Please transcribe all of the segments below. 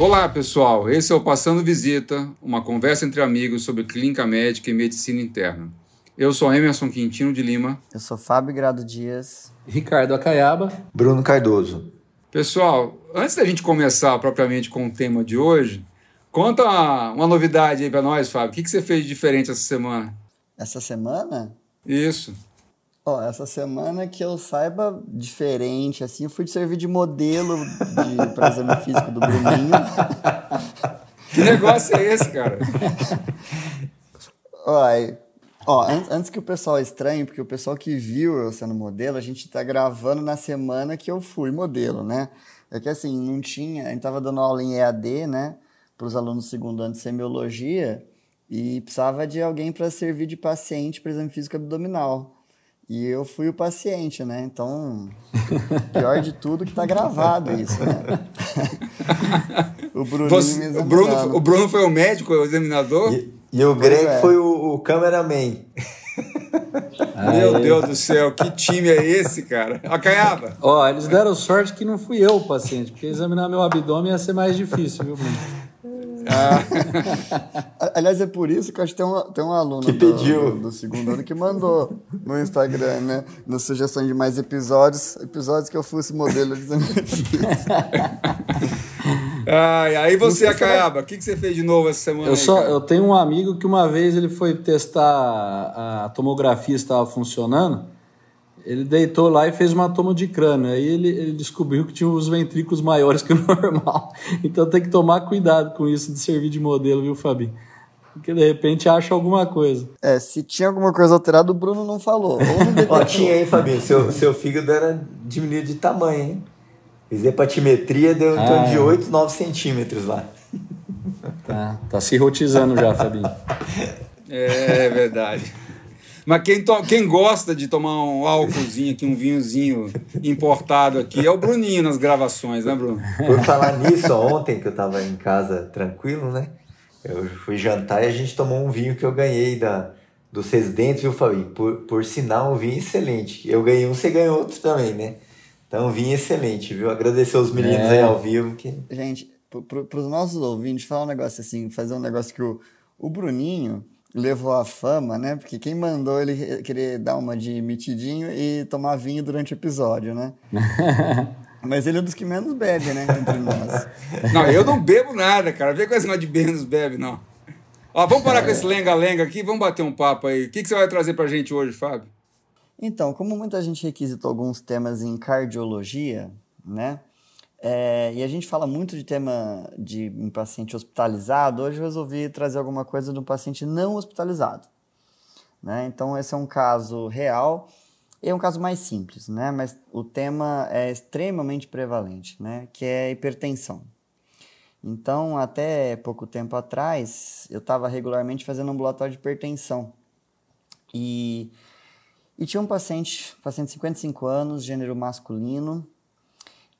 Olá, pessoal. Esse é o Passando Visita, uma conversa entre amigos sobre clínica médica e medicina interna. Eu sou Emerson Quintino de Lima. Eu sou Fábio Grado Dias. Ricardo Acaiaba. Bruno Cardoso. Pessoal, antes da gente começar propriamente com o tema de hoje, conta uma, uma novidade aí para nós, Fábio. O que, que você fez de diferente essa semana? Essa semana? Isso. Ó, essa semana que eu saiba diferente, assim, eu fui servir de modelo de, para exame físico do Bruninho. Que negócio é esse, cara? Ó, ó an antes que o pessoal estranhe, porque o pessoal que viu eu sendo modelo, a gente tá gravando na semana que eu fui modelo, né? É que assim, não tinha, a gente tava dando aula em EAD, né, para os alunos do segundo ano de semiologia, e precisava de alguém para servir de paciente para exame físico abdominal. E eu fui o paciente, né? Então, pior de tudo que tá gravado isso, né? o, Você, o, Bruno, o Bruno foi o médico, o examinador? E, e o Greg é. foi o, o cameraman. Meu Deus do céu, que time é esse, cara? Acaiaba. Ó, oh, eles deram sorte que não fui eu o paciente, porque examinar meu abdômen ia ser mais difícil, viu, Bruno? Ah. Aliás, é por isso que eu acho que tem um, tem um aluno que pediu. Do, do, segundo ano que mandou no Instagram, né? Na sugestão de mais episódios, episódios que eu fosse modelo de Ai, aí você, Acaiaba, o que, que você fez de novo essa semana? Eu, aí, só, eu tenho um amigo que uma vez ele foi testar a tomografia estava funcionando. Ele deitou lá e fez uma toma de crânio. Aí ele, ele descobriu que tinha os ventrículos maiores que o normal. Então tem que tomar cuidado com isso de servir de modelo, viu, Fabi? Porque de repente acha alguma coisa. É, se tinha alguma coisa alterada, o Bruno não falou. Ó, tinha aí, Fabinho. Seu, seu fígado era diminuído de tamanho, hein? Fiz hepatimetria, deu em torno ah, de 8, 9 centímetros lá. Tá, tá se rotizando já, Fabinho. É verdade. Mas quem, to... quem gosta de tomar um álcoolzinho aqui, um vinhozinho importado aqui, é o Bruninho nas gravações, né, Bruno? Por falar nisso, ontem que eu tava em casa tranquilo, né? Eu fui jantar e a gente tomou um vinho que eu ganhei da, dos residentes, viu, Fabinho? Por, por sinal, um vinho excelente. Eu ganhei um, você ganhou outro também, né? Então, um vinho excelente, viu? Agradecer os meninos é. aí ao vivo. Que... Gente, para os nossos ouvintes, falar um negócio assim, fazer um negócio que o, o Bruninho levou a fama, né? Porque quem mandou ele querer dar uma de mitidinho e tomar vinho durante o episódio, né? Mas ele é um dos que menos bebe, né? Entre nós. Não, eu não bebo nada, cara. Vê com esse negócio de menos bebe, não. Ó, vamos parar é. com esse lenga-lenga aqui, vamos bater um papo aí. O que, que você vai trazer pra gente hoje, Fábio? Então, como muita gente requisitou alguns temas em cardiologia, né? É, e a gente fala muito de tema de um paciente hospitalizado. Hoje eu resolvi trazer alguma coisa do paciente não hospitalizado. Né? Então, esse é um caso real e é um caso mais simples, né? mas o tema é extremamente prevalente, né? que é hipertensão. Então, até pouco tempo atrás, eu estava regularmente fazendo ambulatório de hipertensão. E, e tinha um paciente, paciente de 55 anos, gênero masculino,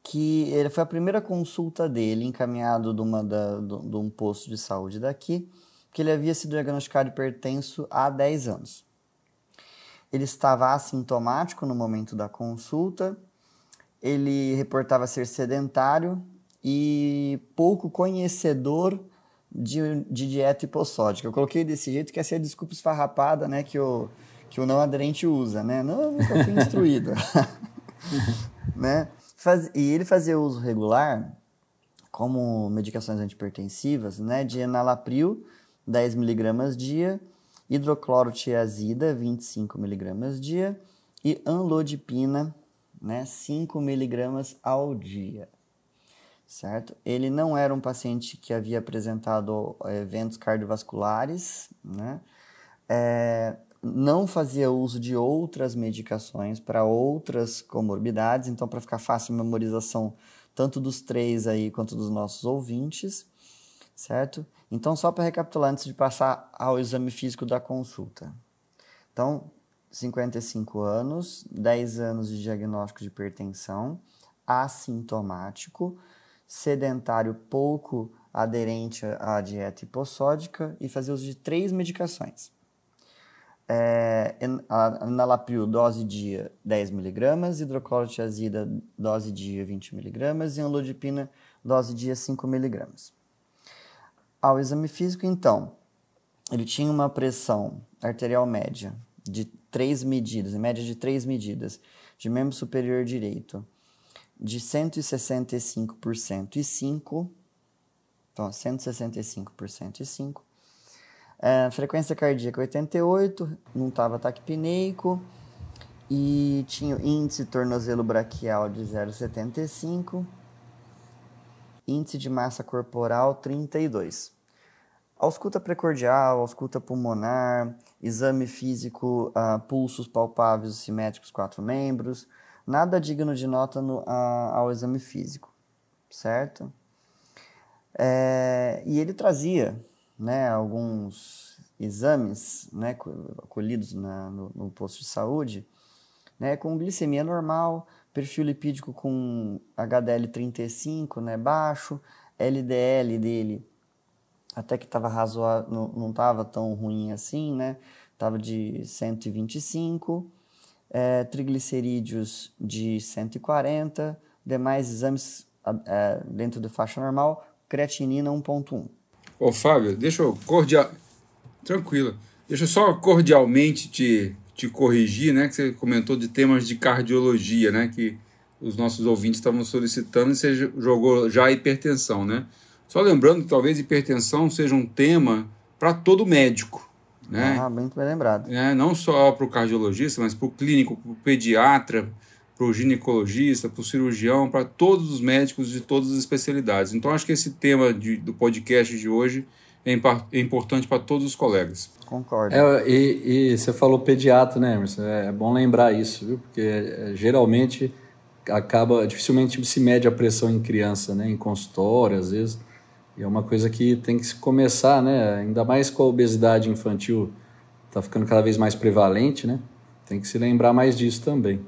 que ele foi a primeira consulta dele, encaminhado de, uma da, de, um posto de saúde daqui, que ele havia sido diagnosticado hipertenso há 10 anos. Ele estava assintomático no momento da consulta, ele reportava ser sedentário e pouco conhecedor de, de dieta hipossódica. Eu coloquei desse jeito que essa é a desculpa esfarrapada né, que, o, que o não aderente usa. Né? Não, eu nunca fui instruído. né? Faz, e ele fazia uso regular, como medicações antipertensivas, né, de enalapril, 10mg dia, hidroclorotiazida, 25mg dia, e anlodipina, né, 5mg ao dia. Certo? Ele não era um paciente que havia apresentado eh, eventos cardiovasculares, né? É, não fazia uso de outras medicações para outras comorbidades, então para ficar fácil a memorização tanto dos três aí quanto dos nossos ouvintes, certo? Então só para recapitular antes de passar ao exame físico da consulta. Então, 55 anos, 10 anos de diagnóstico de hipertensão, assintomático, sedentário pouco aderente à dieta hipossódica e fazia uso de três medicações é, enalapril dose dia 10mg, hidroclorotiazida dose dia 20mg e anlodipina dose dia 5 miligramas. Ao exame físico, então, ele tinha uma pressão arterial média de três medidas, em média de três medidas, de membro superior direito, de 165 por 105, então 165 por 105, é, frequência cardíaca 88, não estava taquipneico e tinha índice tornozelo braquial de 0,75, índice de massa corporal 32. Ausculta precordial, ausculta pulmonar, exame físico, uh, pulsos palpáveis simétricos, quatro membros, nada digno de nota no, uh, ao exame físico, certo? É, e ele trazia né, alguns exames né, colhidos na, no, no, posto de saúde, né, com glicemia normal, perfil lipídico com HDL 35 né, baixo, LDL dele até que estava razoável, não estava tão ruim assim, né? Estava de 125, é, triglicerídeos de 140, demais exames é, dentro da faixa normal, creatinina 1.1. Ô, Fábio, deixa eu cordial... Tranquilo. Deixa eu só cordialmente te, te corrigir, né? Que você comentou de temas de cardiologia, né? Que os nossos ouvintes estavam solicitando e você jogou já a hipertensão, né? Só lembrando que talvez hipertensão seja um tema para todo médico. Né? Ah, bem lembrado. É, não só para o cardiologista, mas para o clínico, para o pediatra, para o ginecologista, para o cirurgião, para todos os médicos de todas as especialidades. Então, acho que esse tema de, do podcast de hoje é, é importante para todos os colegas. Concordo. É, e, e, você falou pediatra, né, Emerson? É, bom lembrar isso, viu? Porque é, geralmente acaba, dificilmente se mede a pressão em criança, né? Em consultório, às vezes. E é uma coisa que tem que se começar, né? Ainda mais com a obesidade infantil está ficando cada vez mais prevalente, né? Tem que se lembrar mais disso também.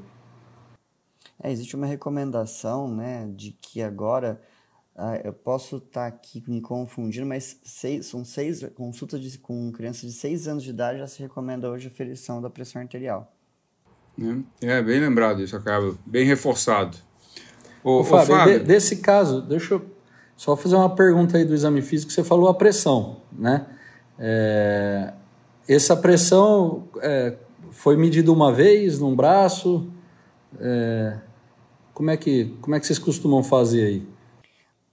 É, existe uma recomendação, né, de que agora ah, eu posso estar tá aqui me confundindo, mas seis, são seis consultas de, com crianças de 6 anos de idade já se recomenda hoje a ferição da pressão arterial. É, é bem lembrado isso, acaba bem reforçado. Ô, ô Fábio, Fábio... De, desse caso, deixa eu só fazer uma pergunta aí do exame físico. Você falou a pressão, né? É, essa pressão é, foi medida uma vez num braço? É, como, é que, como é que vocês costumam fazer aí?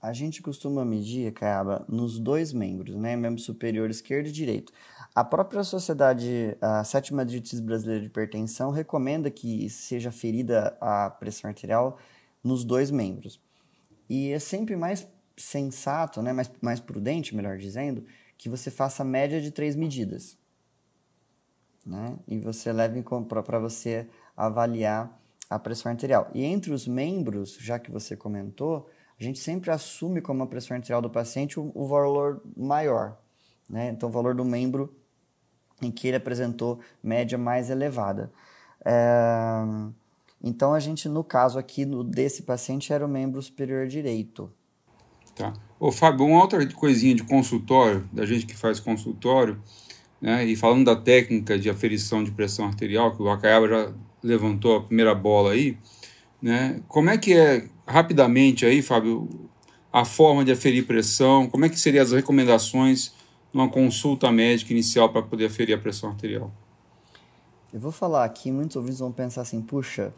A gente costuma medir, Caiaba, nos dois membros, né? Membro superior esquerdo e direito. A própria sociedade, a sétima diretriz brasileira de hipertensão, recomenda que seja ferida a pressão arterial nos dois membros. E é sempre mais sensato, né, mais, mais prudente, melhor dizendo, que você faça média de três medidas. Né? E você leve para você avaliar a pressão arterial. E entre os membros, já que você comentou, a gente sempre assume como a pressão arterial do paciente o, o valor maior. Né? Então, o valor do membro em que ele apresentou média mais elevada. É... Então, a gente, no caso aqui no, desse paciente, era o membro superior direito. Tá. Ô, Fábio, uma outra coisinha de consultório, da gente que faz consultório, né, e falando da técnica de aferição de pressão arterial, que o Acaiaba já levantou a primeira bola aí, né, como é que é, rapidamente aí, Fábio, a forma de aferir pressão, como é que seriam as recomendações numa consulta médica inicial para poder aferir a pressão arterial? Eu vou falar aqui, muitos ouvintes vão pensar assim, puxa,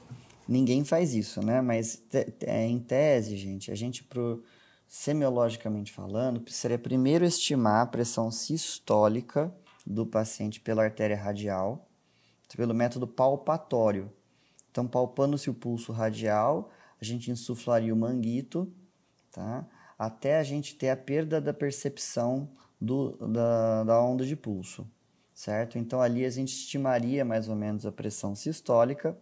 ninguém faz isso, né? Mas é, em tese, gente, a gente pro semiologicamente falando, precisaria primeiro estimar a pressão sistólica do paciente pela artéria radial, pelo método palpatório. Então, palpando-se o pulso radial, a gente insuflaria o manguito, tá? até a gente ter a perda da percepção do, da, da onda de pulso, certo? Então, ali a gente estimaria mais ou menos a pressão sistólica,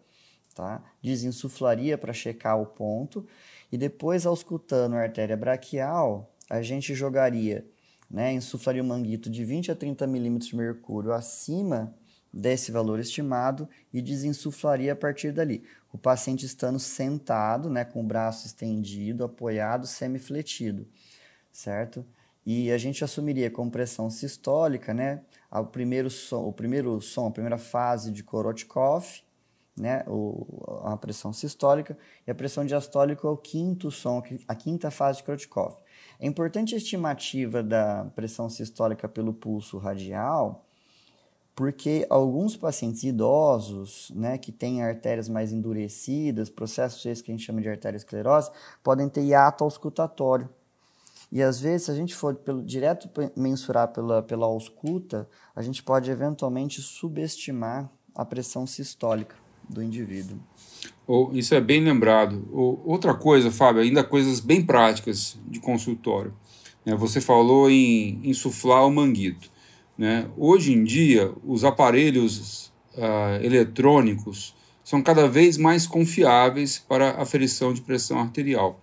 tá? desinsuflaria para checar o ponto e depois, auscultando a artéria braquial, a gente jogaria, né, insuflaria o manguito de 20 a 30 milímetros de mercúrio acima desse valor estimado e desinsuflaria a partir dali. O paciente estando sentado, né, com o braço estendido, apoiado, semifletido, certo? E a gente assumiria como pressão sistólica, né, o primeiro som, o primeiro som, a primeira fase de Korotkov, né, o, a pressão sistólica, e a pressão diastólica é o quinto som, a quinta fase de Krotkov. É importante a estimativa da pressão sistólica pelo pulso radial, porque alguns pacientes idosos, né, que têm artérias mais endurecidas, processos esses que a gente chama de arteriosclerose, podem ter hiato auscultatório. E às vezes, se a gente for pelo, direto mensurar pela, pela ausculta, a gente pode eventualmente subestimar a pressão sistólica do indivíduo. Oh, isso é bem lembrado. Oh, outra coisa, Fábio, ainda coisas bem práticas de consultório. Né? Você falou em insuflar o manguito. Né? Hoje em dia, os aparelhos uh, eletrônicos são cada vez mais confiáveis para aferição de pressão arterial.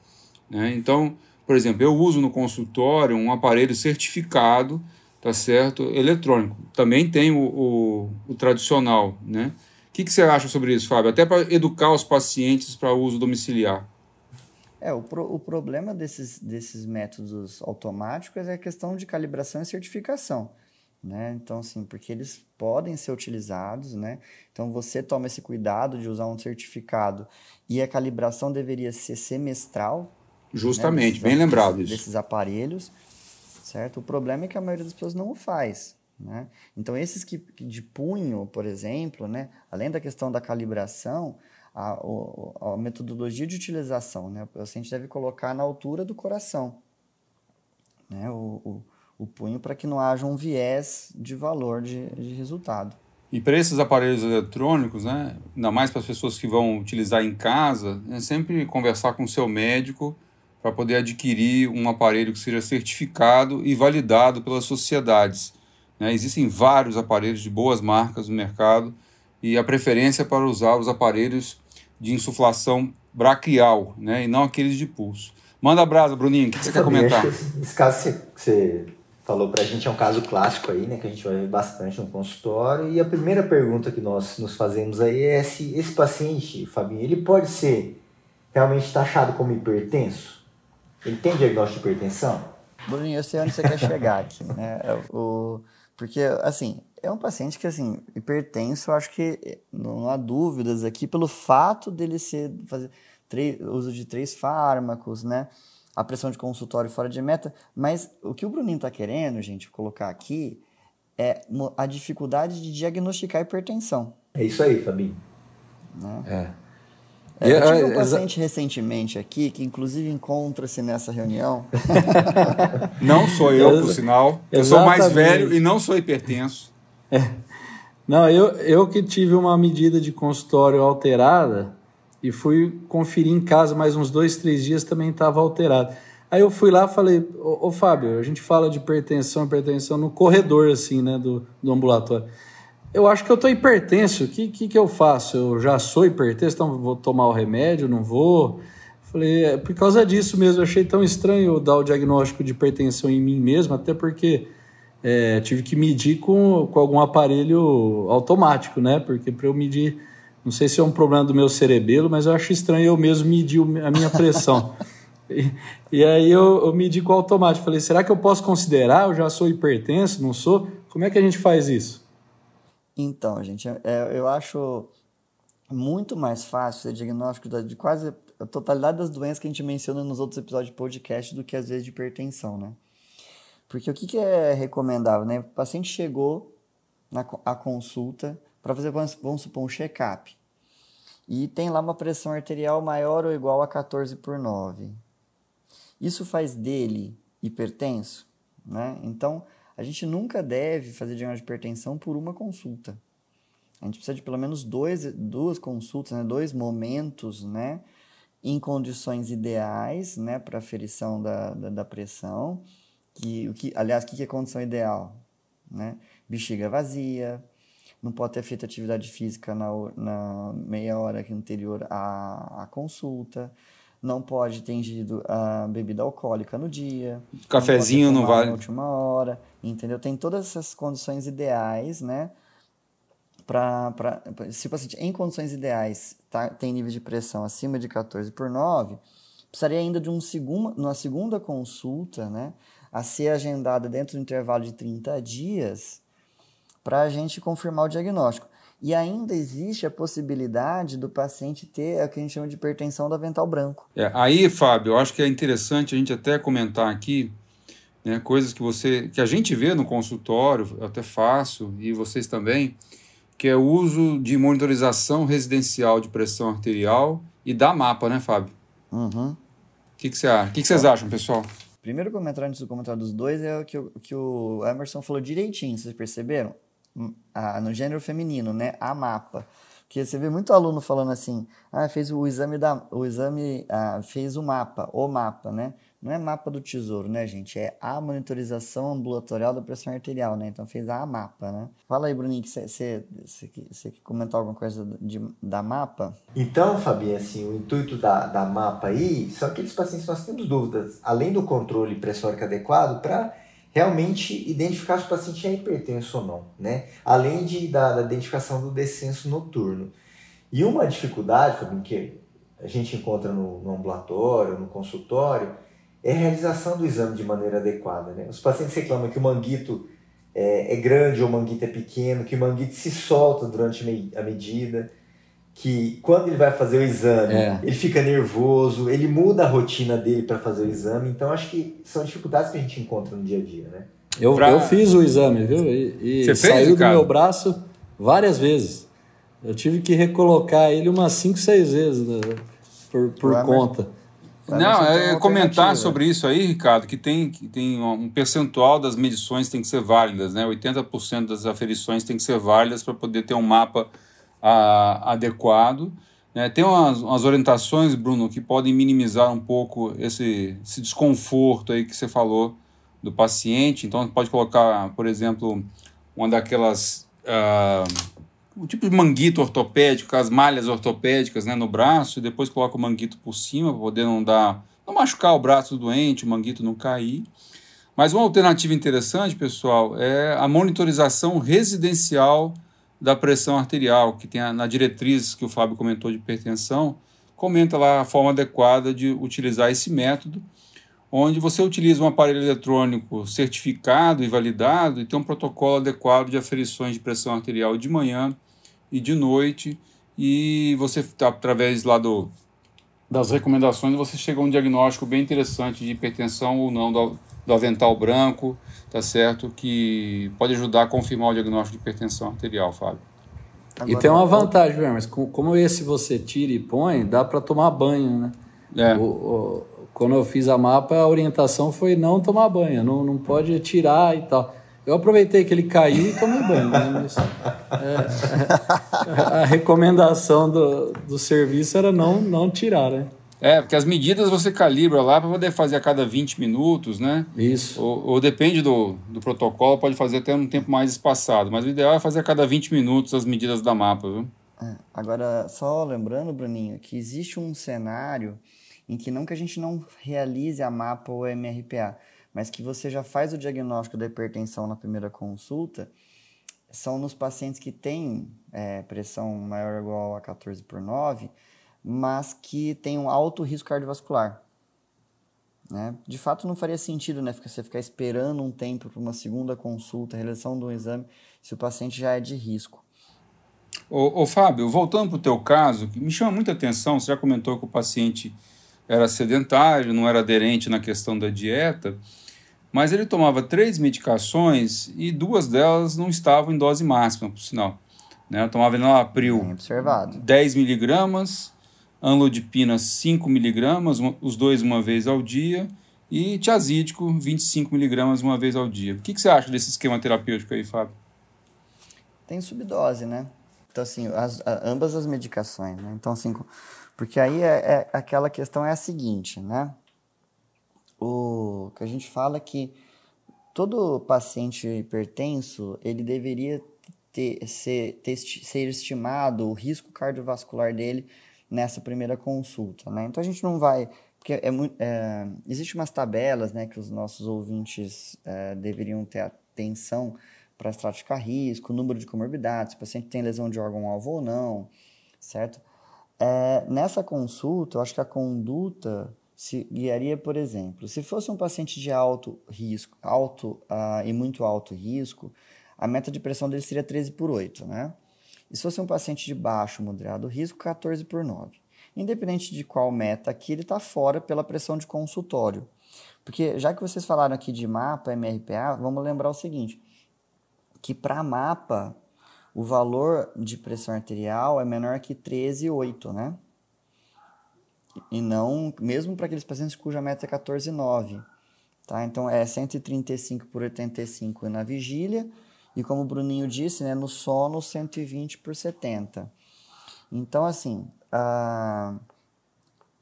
Né? Então, por exemplo, eu uso no consultório um aparelho certificado, tá certo, eletrônico. Também tem o, o, o tradicional, né? O que, que você acha sobre isso, Fábio? Até para educar os pacientes para uso domiciliar. É, o, pro, o problema desses, desses métodos automáticos é a questão de calibração e certificação. Né? Então, assim, porque eles podem ser utilizados, né? Então, você toma esse cuidado de usar um certificado e a calibração deveria ser semestral, Justamente, né, bem lembrado isso. Desses aparelhos, certo? O problema é que a maioria das pessoas não o faz. Né? Então, esses que, de punho, por exemplo, né, além da questão da calibração, a, a, a metodologia de utilização, né, o paciente deve colocar na altura do coração né, o, o, o punho para que não haja um viés de valor de, de resultado. E para esses aparelhos eletrônicos, né, ainda mais para as pessoas que vão utilizar em casa, é sempre conversar com o seu médico para poder adquirir um aparelho que seja certificado e validado pelas sociedades. Né? Existem vários aparelhos de boas marcas no mercado e a preferência é para usar os aparelhos de insuflação braquial né? e não aqueles de pulso. Manda a brasa, Bruninho, o que, que você quer comentar? Esse, esse caso que você falou para a gente é um caso clássico aí, né, que a gente vai ver bastante no consultório. E a primeira pergunta que nós nos fazemos aí é se esse paciente, Fabinho, ele pode ser realmente taxado como hipertenso? Ele tem diagnóstico de hipertensão? Bruninho, eu sei onde você quer chegar aqui, né? É o, porque, assim, é um paciente que, assim, hipertenso, eu acho que não há dúvidas aqui pelo fato dele ser, fazer três, uso de três fármacos, né? A pressão de consultório fora de meta, mas o que o Bruninho está querendo, gente, colocar aqui é a dificuldade de diagnosticar hipertensão. É isso aí, Fabinho. Né? É. É, eu tive um paciente recentemente aqui, que inclusive encontra-se nessa reunião. não sou eu, por sinal. Eu Exatamente. sou mais velho e não sou hipertenso. É. Não, eu, eu que tive uma medida de consultório alterada e fui conferir em casa mais uns dois, três dias, também estava alterado. Aí eu fui lá falei, ô, ô, Fábio, a gente fala de hipertensão, hipertensão no corredor, assim, né, do, do ambulatório eu acho que eu estou hipertenso, o que, que, que eu faço? Eu já sou hipertenso, então vou tomar o remédio, não vou? Falei, é por causa disso mesmo, eu achei tão estranho dar o diagnóstico de hipertensão em mim mesmo, até porque é, tive que medir com, com algum aparelho automático, né? Porque para eu medir, não sei se é um problema do meu cerebelo, mas eu acho estranho eu mesmo medir a minha pressão. e, e, aí eu, eu medi com o automático. Falei, será que eu posso considerar? Eu já sou hipertenso, não sou? Como é que a gente faz isso? Então, gente, é, eu acho muito mais fácil ser diagnóstico de quase a totalidade das doenças que a gente menciona nos outros episódios de podcast do que às vezes de hipertensão, né? Porque o que, que é recomendável, né? O paciente chegou na a consulta para fazer, vamos supor, um check-up. E tem lá uma pressão arterial maior ou igual a 14 por 9. Isso faz dele hipertenso, né? Então, a gente nunca deve fazer diagnóstico de hipertensão por uma consulta. A gente precisa de pelo menos dois, duas consultas, né, dois momentos, né, em condições ideais, né, para aferição da, da, da, pressão. Que, o que, aliás, o que é condição ideal? Né? Bexiga vazia, não pode ter feito atividade física na, na meia hora anterior à, à consulta, não pode ter ingerido a bebida alcoólica no dia. Cafezinho não, não vale. Na última hora, entendeu? Tem todas essas condições ideais, né? Pra, pra, se o paciente em condições ideais tá, tem nível de pressão acima de 14 por 9, precisaria ainda de um segundo, uma segunda consulta, né? A ser agendada dentro do intervalo de 30 dias para a gente confirmar o diagnóstico. E ainda existe a possibilidade do paciente ter o que a gente chama de hipertensão do avental branco. É, aí, Fábio, eu acho que é interessante a gente até comentar aqui né, coisas que você que a gente vê no consultório, eu até faço, e vocês também, que é o uso de monitorização residencial de pressão arterial e da mapa, né, Fábio? Uhum. O que, que, você que, que vocês acham, pessoal? Primeiro comentário antes do comentário dos dois é o que, o que o Emerson falou direitinho, vocês perceberam? Ah, no gênero feminino, né? A mapa. Que você vê muito aluno falando assim, ah, fez o exame da, o exame, ah, fez o mapa, o mapa, né? Não é mapa do tesouro, né, gente? É a monitorização ambulatorial da pressão arterial, né? Então fez a mapa, né? Fala aí, Bruninho, que você quer comentar alguma coisa de, da mapa? Então, Fabinho, assim, o intuito da, da mapa aí são aqueles pacientes que nós temos dúvidas, além do controle pressórico adequado, para realmente identificar se o paciente é hipertenso ou não, né? Além de, da, da identificação do descenso noturno. E uma dificuldade, Fabinho, que a gente encontra no, no ambulatório, no consultório, é a realização do exame de maneira adequada. Né? Os pacientes reclamam que o manguito é, é grande ou o manguito é pequeno, que o manguito se solta durante a medida, que quando ele vai fazer o exame, é. ele fica nervoso, ele muda a rotina dele para fazer o exame. Então, acho que são dificuldades que a gente encontra no dia a dia, né? Eu, pra... eu fiz o exame, viu? E, e Você saiu fez, do meu braço várias vezes. Eu tive que recolocar ele umas 5, 6 vezes né, por, por conta. Não, é comentar sobre isso aí, Ricardo, que tem, que tem um percentual das medições tem que ser válidas, né? 80% das aferições tem que ser válidas para poder ter um mapa a, adequado. Né? Tem umas, umas, orientações, Bruno, que podem minimizar um pouco esse, esse desconforto aí que você falou do paciente. Então, pode colocar, por exemplo, uma daquelas. Uh, um tipo de manguito ortopédico, as malhas ortopédicas né, no braço, e depois coloca o manguito por cima para poder não dar. não machucar o braço do doente, o manguito não cair. Mas uma alternativa interessante, pessoal, é a monitorização residencial da pressão arterial, que tem a, na diretriz que o Fábio comentou de hipertensão, comenta lá a forma adequada de utilizar esse método, onde você utiliza um aparelho eletrônico certificado e validado e tem um protocolo adequado de aferições de pressão arterial de manhã e de noite, e você, através lá do, das recomendações, você chega a um diagnóstico bem interessante de hipertensão ou não do, do avental branco, tá certo? Que pode ajudar a confirmar o diagnóstico de hipertensão arterial, Fábio. Agora, e tem uma vantagem, mas como esse você tira e põe, dá para tomar banho, né? É. O, o, quando eu fiz a mapa, a orientação foi não tomar banho, não, não pode tirar e tal. Eu aproveitei que ele caiu e tomei banho, né? Mas, é, a recomendação do, do serviço era não, não tirar, né? É, porque as medidas você calibra lá para poder fazer a cada 20 minutos, né? Isso. Ou, ou, depende do, do protocolo, pode fazer até um tempo mais espaçado. Mas o ideal é fazer a cada 20 minutos as medidas da mapa, viu? É, agora, só lembrando, Bruninho, que existe um cenário em que não que a gente não realize a mapa ou MRPA, mas que você já faz o diagnóstico da hipertensão na primeira consulta, são nos pacientes que têm é, pressão maior ou igual a 14 por 9, mas que tem um alto risco cardiovascular. Né? De fato, não faria sentido né, você ficar esperando um tempo para uma segunda consulta, realização de um exame, se o paciente já é de risco. Ô, ô Fábio, voltando para o teu caso, que me chama muita atenção, você já comentou que o paciente era sedentário, não era aderente na questão da dieta, mas ele tomava três medicações e duas delas não estavam em dose máxima, por sinal. Né? Eu tomava enalapril 10 miligramas, anlodipina 5 miligramas, os dois uma vez ao dia, e tiazídico 25 miligramas uma vez ao dia. O que, que você acha desse esquema terapêutico aí, Fábio? Tem subdose, né? Então, assim, as, ambas as medicações, né? Então, assim, porque aí é, é, aquela questão é a seguinte, né? O que a gente fala é que todo paciente hipertenso, ele deveria ter, ser, ter, ser estimado o risco cardiovascular dele nessa primeira consulta, né? Então a gente não vai, porque é, é existe umas tabelas, né, que os nossos ouvintes é, deveriam ter atenção para estratificar risco, número de comorbidades, se o paciente tem lesão de órgão-alvo ou não, certo? É, nessa consulta, eu acho que a conduta se guiaria, por exemplo, se fosse um paciente de alto risco, alto uh, e muito alto risco, a meta de pressão dele seria 13 por 8, né? E se fosse um paciente de baixo moderado risco, 14 por 9. Independente de qual meta aqui, ele está fora pela pressão de consultório. Porque já que vocês falaram aqui de mapa, MRPA, vamos lembrar o seguinte, que para mapa, o valor de pressão arterial é menor que 13,8, né? E não, mesmo para aqueles pacientes cuja meta é 14,9. Tá? Então é 135 por 85 na vigília, e como o Bruninho disse, né, no sono 120 por 70. Então, assim,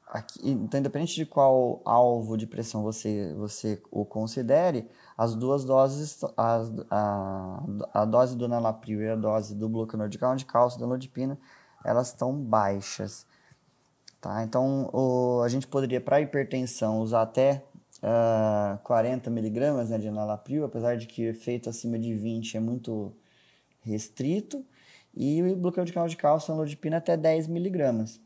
aqui, então, independente de qual alvo de pressão você, você o considere, as duas doses, as, a, a dose do nalapril e a dose do bloqueador de cálcio de cálcio, da nodipina, elas estão baixas. Tá? Então, o, a gente poderia, para hipertensão, usar até uh, 40 miligramas né, de enalapril, apesar de que o efeito acima de 20 é muito restrito, e o bloqueio de canal de cálcio, anlodipina, até 10 miligramas.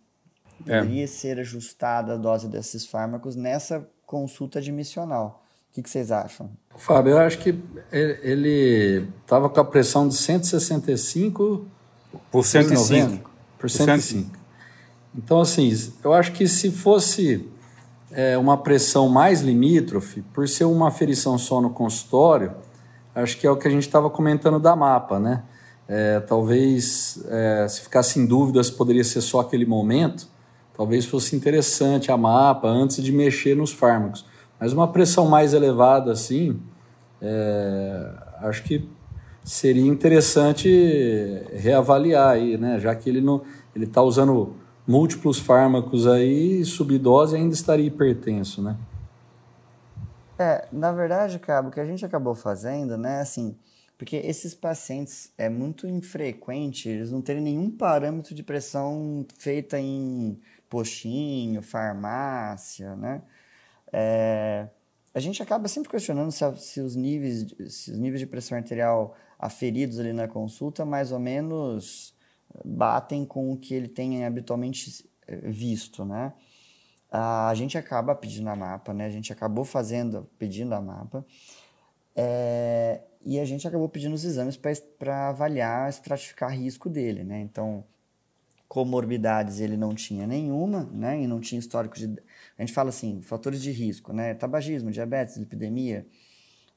Poderia é. ser ajustada a dose desses fármacos nessa consulta admissional. O que, que vocês acham? Fábio, eu acho que ele estava com a pressão de 165 por 105. Por 105. Então, assim, eu acho que se fosse é, uma pressão mais limítrofe, por ser uma aferição só no consultório, acho que é o que a gente estava comentando da mapa, né? É, talvez, é, se ficasse em dúvida se poderia ser só aquele momento, talvez fosse interessante a mapa antes de mexer nos fármacos. Mas uma pressão mais elevada assim, é, acho que seria interessante reavaliar aí, né? Já que ele não ele está usando múltiplos fármacos aí, subdose ainda estaria hipertenso, né? É, na verdade, Cabo, o que a gente acabou fazendo, né, assim, porque esses pacientes é muito infrequente eles não terem nenhum parâmetro de pressão feita em postinho, farmácia, né? É, a gente acaba sempre questionando se, se, os níveis, se os níveis de pressão arterial aferidos ali na consulta mais ou menos batem com o que ele tem habitualmente eh, visto, né? A gente acaba pedindo a mapa, né? A gente acabou fazendo, pedindo a mapa, é, e a gente acabou pedindo os exames para avaliar, estratificar risco dele, né? Então, comorbidades ele não tinha nenhuma, né? E não tinha histórico de... A gente fala assim, fatores de risco, né? Tabagismo, diabetes, lipidemia,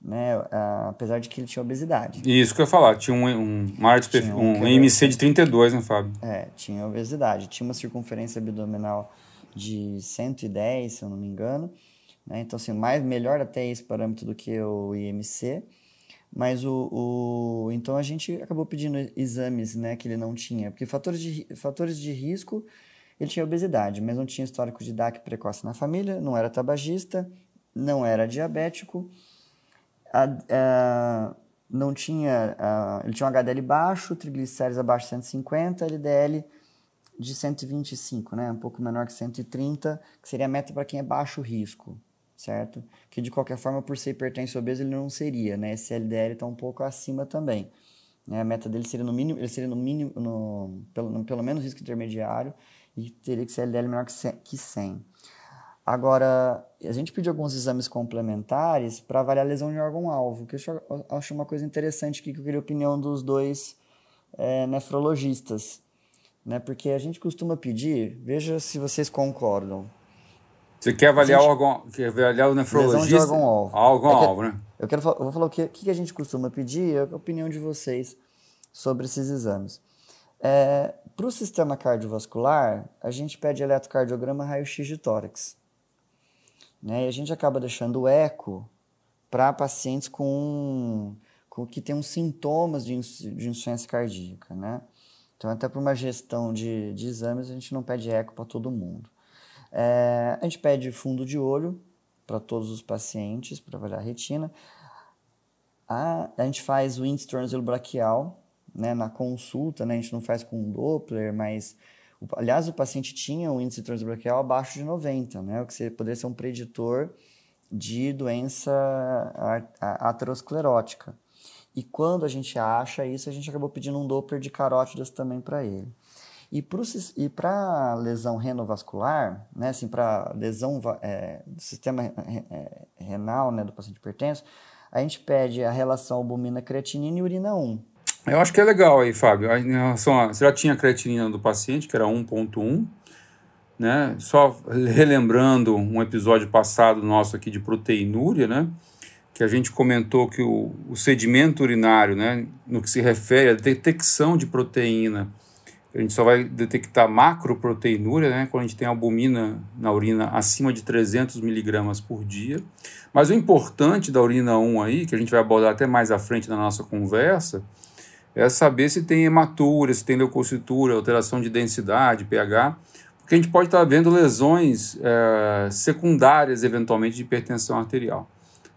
né? Apesar de que ele tinha obesidade. Isso que eu ia falar, tinha um, um, tinha um, um MC de 32, né, Fábio? É, tinha obesidade, tinha uma circunferência abdominal de 110, se eu não me engano, né? Então, assim, mais, melhor até esse parâmetro do que o IMC, mas o, o então a gente acabou pedindo exames, né, que ele não tinha, porque fatores de, fatores de risco, ele tinha obesidade, mas não tinha histórico de DAC precoce na família, não era tabagista, não era diabético, a, a, não tinha, a, ele tinha um HDL baixo, triglicéridos abaixo de 150, LDL de 125, né? um pouco menor que 130, que seria a meta para quem é baixo risco, certo? Que de qualquer forma, por ser hipertenso obeso, ele não seria, né? Esse LDL está um pouco acima também. Né? A meta dele seria no mínimo, ele seria no mínimo, no, pelo, no, pelo menos risco intermediário e teria que ser LDL menor que 100. Agora, a gente pediu alguns exames complementares para avaliar a lesão de órgão-alvo, que eu acho uma coisa interessante aqui, que eu queria a opinião dos dois é, nefrologistas. Né? Porque a gente costuma pedir, veja se vocês concordam. Você quer avaliar, gente, o, órgão, quer avaliar o nefrologista? Lesão de órgão-alvo. Órgão-alvo, é né? Eu, quero, eu vou falar o que, que a gente costuma pedir, a opinião de vocês sobre esses exames. É, para o sistema cardiovascular, a gente pede eletrocardiograma raio-x de tórax. Né? E a gente acaba deixando eco para pacientes com, com que têm uns sintomas de, de insuficiência cardíaca, né? Então, até para uma gestão de, de exames, a gente não pede eco para todo mundo. É, a gente pede fundo de olho para todos os pacientes, para avaliar a retina. A, a gente faz o índice tornozelo braquial né, na consulta, né, a gente não faz com Doppler, mas Aliás, o paciente tinha um índice transbraquial abaixo de 90, né? o que poderia ser um preditor de doença aterosclerótica. E quando a gente acha isso, a gente acabou pedindo um Doppler de carótidas também para ele. E para lesão renovascular, né, assim, para lesão é, do sistema é, renal né, do paciente hipertenso, a gente pede a relação albumina-creatinina e urina 1. Eu acho que é legal aí, Fábio. Em relação a, você já tinha a creatinina do paciente, que era 1.1, né? Só relembrando um episódio passado nosso aqui de proteinúria, né? Que a gente comentou que o, o sedimento urinário, né? No que se refere à detecção de proteína, a gente só vai detectar macroproteinúria, né? Quando a gente tem albumina na urina acima de 300 miligramas por dia. Mas o importante da urina 1 aí, que a gente vai abordar até mais à frente na nossa conversa, é saber se tem hematúria, se tem leucocitura, alteração de densidade, pH, porque a gente pode estar vendo lesões é, secundárias, eventualmente, de hipertensão arterial.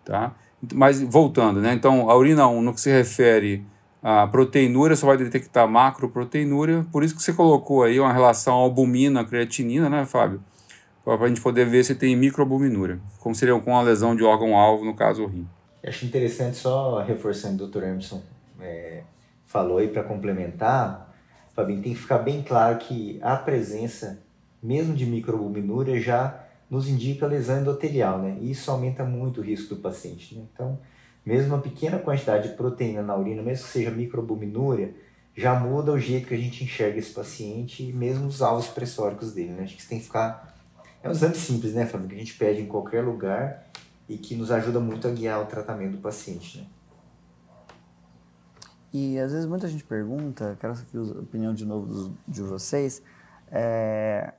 Tá? Mas voltando, né? então a urina 1, no que se refere à proteinúria, só vai detectar macroproteinúria, por isso que você colocou aí uma relação albumina-creatinina, né, Fábio? Para a gente poder ver se tem microalbuminúria, como seria com uma lesão de órgão-alvo, no caso o rim. acho interessante, só reforçando Dr. Emerson é, falou aí para complementar, Fabinho, tem que ficar bem claro que a presença mesmo de microalbuminúria, já nos indica lesão endotelial, né? E isso aumenta muito o risco do paciente, né? Então, mesmo uma pequena quantidade de proteína na urina, mesmo que seja microalbuminúria, já muda o jeito que a gente enxerga esse paciente e mesmo os alvos pressóricos dele, né? Acho que tem que ficar... É um exame simples, né, Fábio? Que a gente pede em qualquer lugar e que nos ajuda muito a guiar o tratamento do paciente, né? E às vezes muita gente pergunta, quero saber a opinião de novo de vocês, é,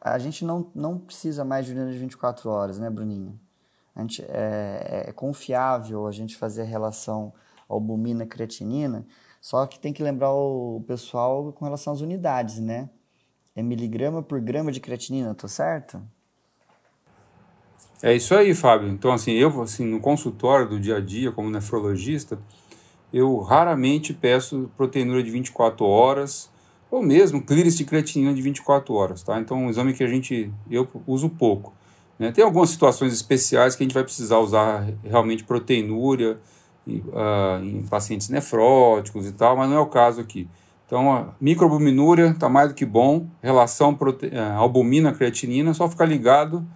a gente não, não precisa mais de urina de 24 horas, né, Bruninho? A gente, é, é confiável a gente fazer a relação albumina-creatinina, só que tem que lembrar o pessoal com relação às unidades, né? É miligrama por grama de creatinina, tô certo? É isso aí, Fábio. Então, assim, eu, assim, no consultório do dia a dia, como nefrologista, eu raramente peço proteinura de 24 horas, ou mesmo clearance de creatinina de 24 horas, tá? Então, um exame que a gente, eu uso pouco. Né? Tem algumas situações especiais que a gente vai precisar usar realmente proteinúria uh, em pacientes nefróticos e tal, mas não é o caso aqui. Então, a microalbuminúria está mais do que bom, relação prote... Uh, albumina-creatinina, só ficar ligado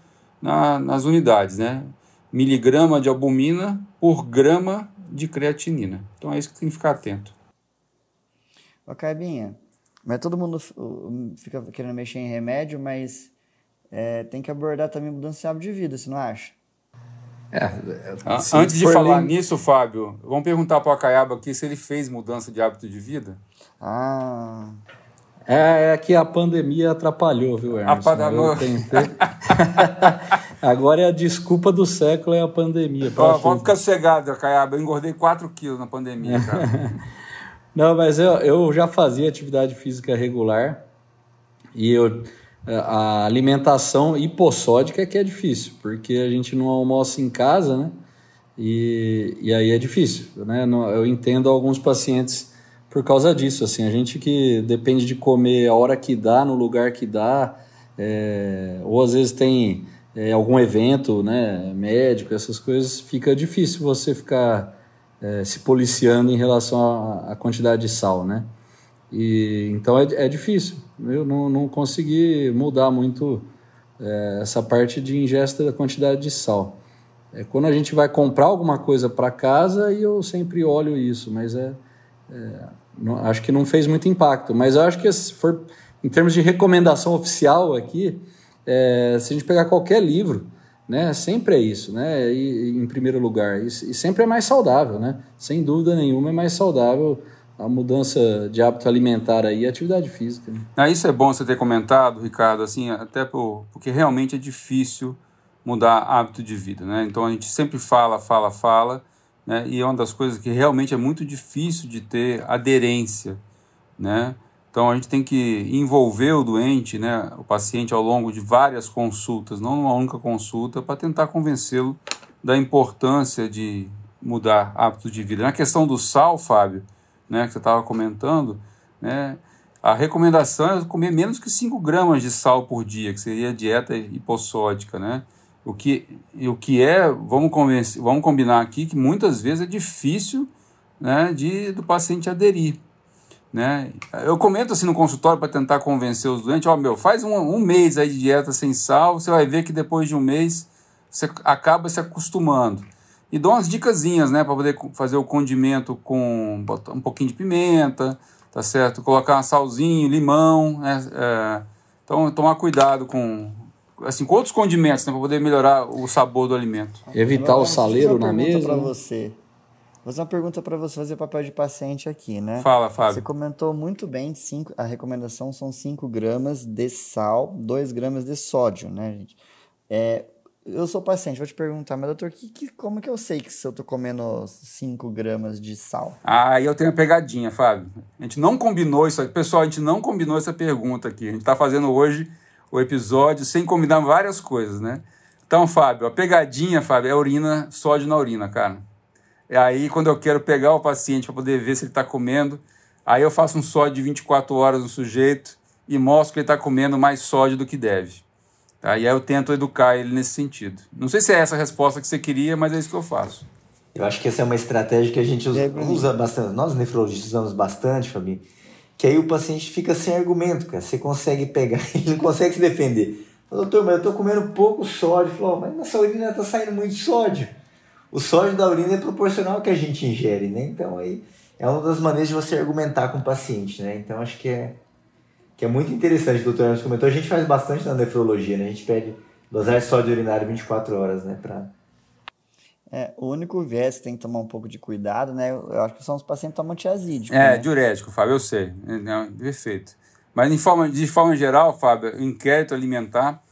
na, nas unidades, né? Miligrama de albumina por grama de creatinina. Então, é isso que tem que ficar atento. Ô, Caibinha, mas todo mundo fica querendo mexer em remédio, mas é, tem que abordar também mudança de hábito de vida, você não acha? É, Antes de falar nisso, Fábio, vamos perguntar para o Acaiaba aqui se ele fez mudança de hábito de vida. Ah. É, é que a pandemia atrapalhou, viu, tentei... Agora é a desculpa do século, é a pandemia. Ó, vamos ficar sossegado, Acaiaba. Eu engordei 4 quilos na pandemia, cara. Não, mas eu, eu já fazia atividade física regular e eu, a alimentação hipossódica é que é difícil, porque a gente não almoça em casa, né? E, e aí é difícil, né? Eu entendo alguns pacientes por causa disso, assim, a gente que depende de comer a hora que dá, no lugar que dá, é, ou às vezes tem é, algum evento, né, médico, essas coisas, fica difícil você ficar é, se policiando em relação à, quantidade de sal, né? E, então é, é difícil. Eu não, não consegui mudar muito é, essa parte de ingesta da quantidade de sal. É, quando a gente vai comprar alguma coisa para casa, e eu sempre olho isso, mas é, é não, acho que não fez muito impacto. Mas eu acho que se for em termos de recomendação oficial aqui, é, se a gente pegar qualquer livro, né? Sempre é isso, né? E, em primeiro lugar. E, e, sempre é mais saudável, né? Sem dúvida nenhuma é mais saudável a mudança de hábito alimentar a atividade física. Né? Ah, isso é bom você ter comentado, Ricardo, assim, até por, porque realmente é difícil mudar hábito de vida, né? Então a gente sempre fala, fala, fala, né? E é uma das coisas que realmente é muito difícil de ter aderência, né? Então a gente tem que envolver o doente, né, o paciente, ao longo de várias consultas, não numa única consulta, para tentar convencê-lo da importância de mudar hábitos de vida. Na questão do sal, Fábio, né, que você estava comentando, né, a recomendação é comer menos que 5 gramas de sal por dia, que seria a dieta hipossódica, né? O que, o que é, vamos, vamos combinar aqui que muitas vezes é difícil né, de, do paciente aderir. Né? Eu comento assim no consultório para tentar convencer os doentes, ó, oh, meu, faz um, um mês aí de dieta sem sal, você vai ver que depois de um mês você acaba se acostumando. e dou umas dicasinhas, né, para poder fazer o condimento com um pouquinho de pimenta, tá certo? Colocar um salzinho, limão, né? É, então, tomar cuidado com assim, com outros condimentos, né, para poder melhorar o sabor do alimento. Evitar o saleiro na mesa. Para você. Vou fazer uma pergunta para você fazer papel de paciente aqui, né? Fala, Fábio. Você comentou muito bem, cinco, a recomendação são 5 gramas de sal, 2 gramas de sódio, né, gente? É, eu sou paciente, vou te perguntar, mas doutor, que, que, como que eu sei que se eu tô comendo 5 gramas de sal? Ah, eu tenho a pegadinha, Fábio. A gente não combinou isso aqui. Pessoal, a gente não combinou essa pergunta aqui. A gente está fazendo hoje o episódio sem combinar várias coisas, né? Então, Fábio, a pegadinha, Fábio, é urina, sódio na urina, cara. E aí, quando eu quero pegar o paciente para poder ver se ele está comendo, aí eu faço um sódio de 24 horas no sujeito e mostro que ele está comendo mais sódio do que deve. Tá? E aí eu tento educar ele nesse sentido. Não sei se é essa a resposta que você queria, mas é isso que eu faço. Eu acho que essa é uma estratégia que a gente usa, usa bastante. Nós nefrologistas usamos bastante, Fabinho. Que aí o paciente fica sem argumento, cara. Você consegue pegar, ele não consegue se defender. Doutor, mas eu estou comendo pouco sódio. Falou, mas na sua urina está saindo muito sódio. O sódio da urina é proporcional ao que a gente ingere, né? Então aí é uma das maneiras de você argumentar com o paciente, né? Então acho que é que é muito interessante, o doutor Anderson comentou. A gente faz bastante na nefrologia, né? A gente pede dosar sódio urinário 24 horas, né? Pra... É, o único viés que tem que tomar um pouco de cuidado, né? Eu acho que são os pacientes que tomam tiazídico. É, né? diurético, Fábio, eu sei. É, perfeito. Mas de forma, de forma geral, Fábio, o inquérito alimentar,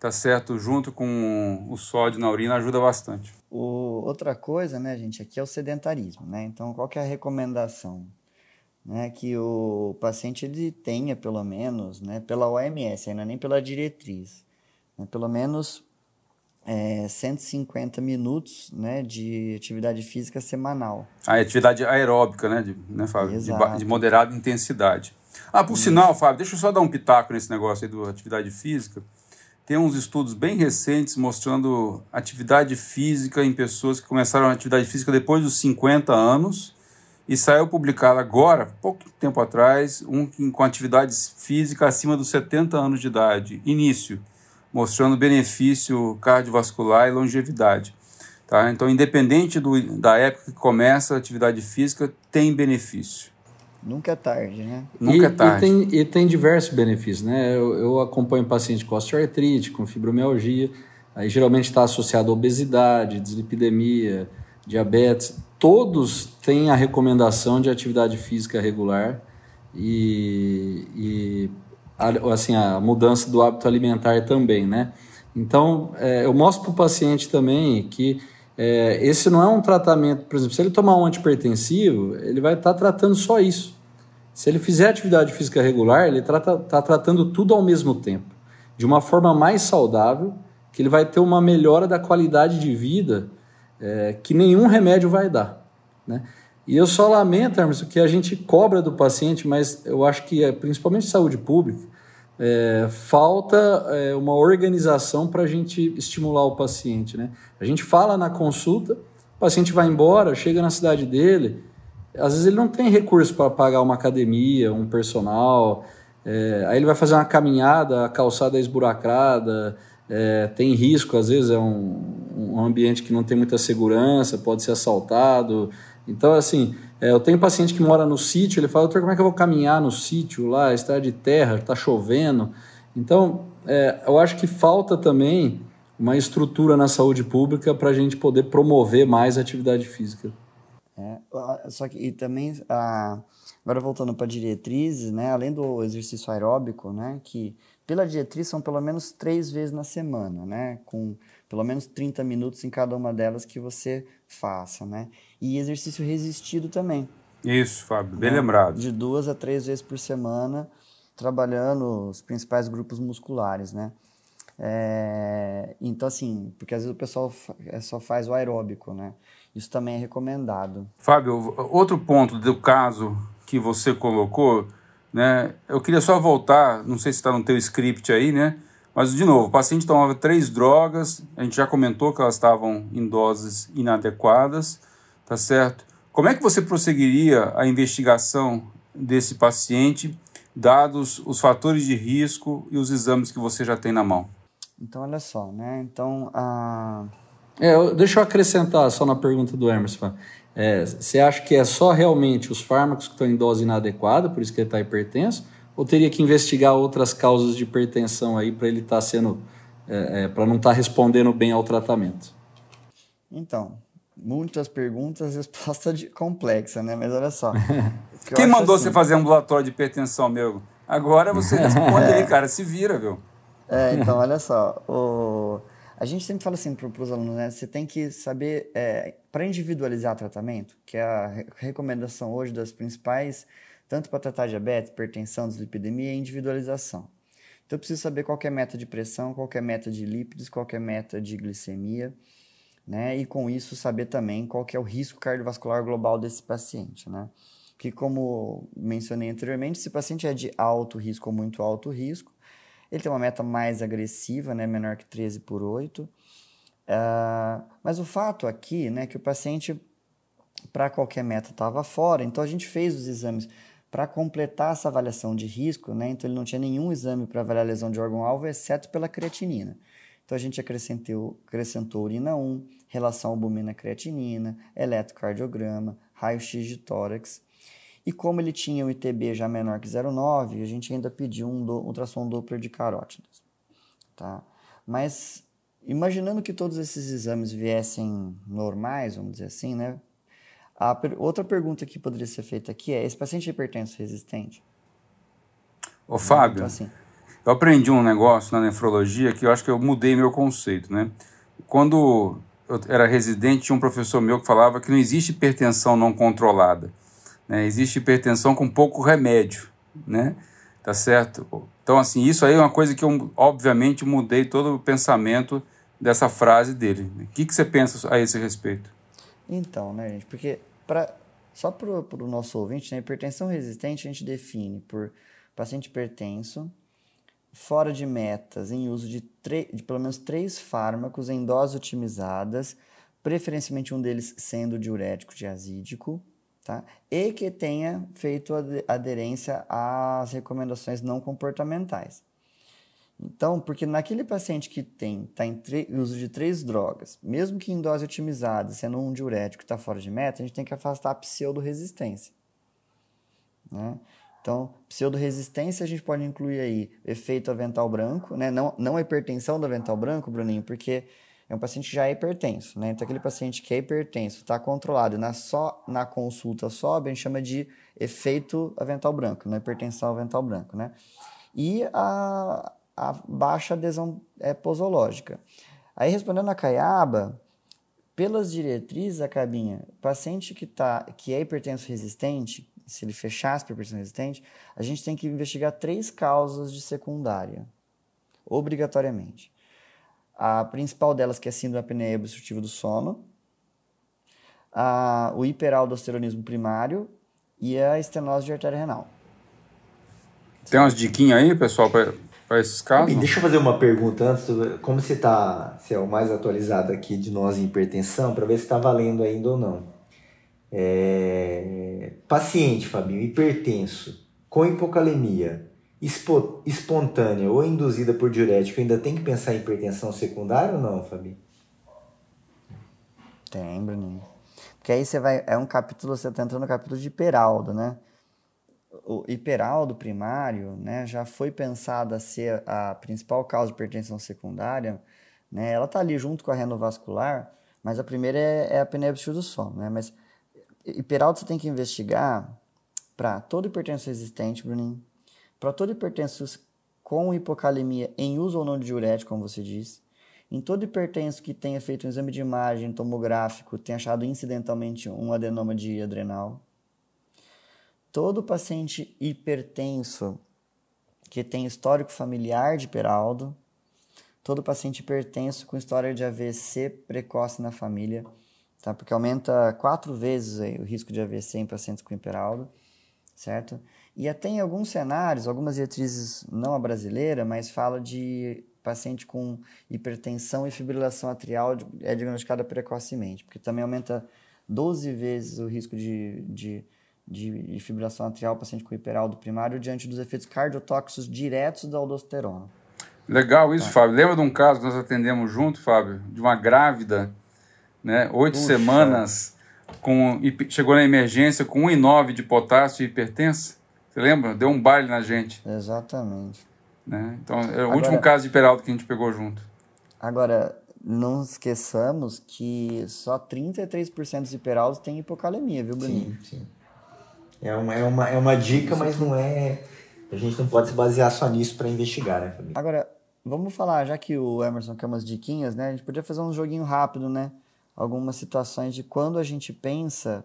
tá certo, junto com o sódio na urina, ajuda bastante. O, outra coisa, né, gente, aqui é o sedentarismo, né? Então, qual que é a recomendação? né, que o paciente ele tenha pelo menos, né, pela OMS, ainda nem pela diretriz, né, pelo menos é, 150 minutos né, de atividade física semanal. A atividade aeróbica, né, de, né Fábio? De, de, moderada intensidade. Ah, por Isso. sinal, Fábio, deixa eu só dar um pitaco nesse negócio aí do atividade física. Tem uns estudos bem recentes mostrando atividade física em pessoas que começaram a atividade física depois dos 50 anos e saiu publicado agora, pouco tempo atrás, um com atividades físicas acima dos 70 anos de idade, início, mostrando benefício cardiovascular e longevidade. Tá? Então, independente do, da época que começa a atividade física, tem benefício. Nunca é tarde, né? Nunca é tarde. E tem, e tem diversos benefícios, né? Eu, eu acompanho paciente com osteoartrite, com fibromialgia, aí geralmente está associado a obesidade, dislipidemia, diabetes todos têm a recomendação de atividade física regular e, e assim, a mudança do hábito alimentar também, né? Então, é, eu mostro para o paciente também que é, esse não é um tratamento, por exemplo, se ele tomar um antipertensivo, ele vai estar tá tratando só isso. Se ele fizer atividade física regular, ele está tá tratando tudo ao mesmo tempo, de uma forma mais saudável, que ele vai ter uma melhora da qualidade de vida é, que nenhum remédio vai dar. Né? E eu só lamento, Hermes, que a gente cobra do paciente, mas eu acho que, é, principalmente saúde pública, é, falta é, uma organização para a gente estimular o paciente. Né? A gente fala na consulta, o paciente vai embora, chega na cidade dele, às vezes ele não tem recurso para pagar uma academia, um personal, é, aí ele vai fazer uma caminhada, a calçada é esburacada, é, tem risco, às vezes é um, um ambiente que não tem muita segurança, pode ser assaltado. Então, assim, é, eu tenho paciente que mora no sítio, ele fala, doutor, como é que eu vou caminhar no sítio lá, estrada de terra, está chovendo. Então, é, eu acho que falta também uma estrutura na saúde pública para a gente poder promover mais a atividade física. É, só que e também, a, agora voltando para diretrizes, né, além do exercício aeróbico, né, que pela diretriz são pelo menos três vezes na semana, né? Com pelo menos 30 minutos em cada uma delas que você faça, né? E exercício resistido também. Isso, Fábio, bem né? lembrado. De duas a três vezes por semana, trabalhando os principais grupos musculares, né? É, então, assim, porque às vezes o pessoal é, só faz o aeróbico, né? Isso também é recomendado. Fábio, outro ponto do caso que você colocou né? Eu queria só voltar, não sei se está no teu script aí, né? Mas, de novo, o paciente tomava três drogas, a gente já comentou que elas estavam em doses inadequadas, tá certo? Como é que você prosseguiria a investigação desse paciente, dados os fatores de risco e os exames que você já tem na mão? Então, olha só, né? Então, a... É, deixa eu acrescentar só na pergunta do Emerson. É, você acha que é só realmente os fármacos que estão em dose inadequada, por isso que ele está hipertenso? Ou teria que investigar outras causas de hipertensão aí para ele estar tá sendo. É, é, para não estar tá respondendo bem ao tratamento? Então, muitas perguntas, resposta de, complexa, né? Mas olha só. Quem mandou assim, você fazer ambulatório de hipertensão, meu? Agora você responde aí, cara, se vira, viu? É, então, olha só. O... A gente sempre fala assim para os alunos, né? Você tem que saber, é, para individualizar tratamento, que é a recomendação hoje das principais, tanto para tratar diabetes, hipertensão, dislipidemia, é individualização. Então, eu preciso saber qual é a meta de pressão, qual é a meta de lípidos, qual é a meta de glicemia, né? E com isso saber também qual é o risco cardiovascular global desse paciente, né? Que como mencionei anteriormente, se o paciente é de alto risco ou muito alto risco, ele tem uma meta mais agressiva, né, menor que 13 por 8. Uh, ah, mas o fato aqui, né, que o paciente, para qualquer meta, estava fora, então a gente fez os exames para completar essa avaliação de risco, né, então ele não tinha nenhum exame para avaliar a lesão de órgão-alvo, exceto pela creatinina. Então a gente acrescentou, acrescentou urina 1, relação albumina-creatinina, eletrocardiograma, raio-x de tórax, e como ele tinha o ITB já menor que 0,9, a gente ainda pediu um do, ultrassom Doppler de carótidas. Tá? Mas imaginando que todos esses exames viessem normais, vamos dizer assim, né? Per outra pergunta que poderia ser feita aqui é: esse paciente é hipertenso resistente? Ô, Fábio, então, assim, eu aprendi um negócio na nefrologia que eu acho que eu mudei meu conceito, né? Quando eu era residente, tinha um professor meu que falava que não existe hipertensão não controlada. Né? Existe hipertensão com pouco remédio, né? Tá certo? Então, assim, isso aí é uma coisa que eu, obviamente, mudei todo o pensamento dessa frase dele. O que, que você pensa a esse respeito? Então, né, gente? Porque, pra, só para o nosso ouvinte, né, hipertensão resistente a gente define por paciente hipertenso, fora de metas, em uso de, de pelo menos três fármacos em doses otimizadas, preferencialmente um deles sendo diurético diazídico, tá? e que tenha feito aderência às recomendações não comportamentais. Então, porque naquele paciente que tem está em uso de três drogas, mesmo que em dose otimizada, sendo um diurético está fora de meta, a gente tem que afastar a pseudo-resistência. Né? Então, pseudo-resistência a gente pode incluir aí efeito avental branco, né? não, não a hipertensão do avental branco, Bruninho, porque é um paciente que já é hipertenso, né? Então, aquele paciente que é hipertenso, está controlado, na, só, na consulta sobe, a gente chama de efeito avental branco, não hipertensão avental branco, né? E a, a baixa adesão é, posológica. Aí, respondendo a Caiaba, pelas diretrizes, a cabinha, paciente que, tá, que é hipertenso resistente, se ele fechasse para hipertensão resistente, a gente tem que investigar três causas de secundária, obrigatoriamente. A principal delas que é a síndrome apneia obstrutiva do sono, a, o hiperaldosteronismo primário e a estenose de artéria renal. Tem umas diquinhas aí, pessoal, para esses casos? Deixa eu fazer uma pergunta antes. Como você tá, você é o mais atualizado aqui de nós em hipertensão, para ver se está valendo ainda ou não. É... Paciente, Fabinho, hipertenso, com hipocalemia, espontânea ou induzida por diurético, ainda tem que pensar em hipertensão secundária ou não, Fabi? Tem, Bruninho. Porque aí você vai. É um capítulo, você está entrando no capítulo de hiperaldo, né? O hiperaldo primário né, já foi pensada a ser a principal causa de hipertensão secundária. Né? Ela está ali junto com a renovascular, mas a primeira é, é a pneumonia do sono. Né? Mas hiperaldo você tem que investigar para todo hipertensão resistente, Bruninho, para todo hipertenso com hipocalemia em uso ou não de diurético, como você disse, em todo hipertenso que tenha feito um exame de imagem tomográfico, tenha achado incidentalmente um adenoma de adrenal, todo paciente hipertenso que tem histórico familiar de hiperaldo, todo paciente hipertenso com história de AVC precoce na família, tá? porque aumenta quatro vezes o risco de AVC em pacientes com hiperaldo, certo? E até em alguns cenários, algumas diretrizes, não a brasileira, mas fala de paciente com hipertensão e fibrilação atrial é diagnosticada precocemente, porque também aumenta 12 vezes o risco de, de, de, fibrilação atrial paciente com hiperaldo primário diante dos efeitos cardiotóxicos diretos da aldosterona. Legal isso, tá. Fábio. Lembra de um caso que nós atendemos junto, Fábio, de uma grávida né? Oito semanas com chegou na emergência com 1,9 de potássio e hipertensa. Você lembra? Deu um baile na gente. Exatamente. Né? Então, é o agora, último caso de hiperaldo que a gente pegou junto. Agora, não esqueçamos que só 33% dos hiperaldos têm hipocalemia, viu, Bruninho? Sim, sim. É uma, é uma, é uma dica, mas não é. A gente não pode se basear só nisso para investigar, né, Fabinho? Agora, vamos falar, já que o Emerson quer umas diquinhas, né? A gente podia fazer um joguinho rápido, né? Algumas situações de quando a gente pensa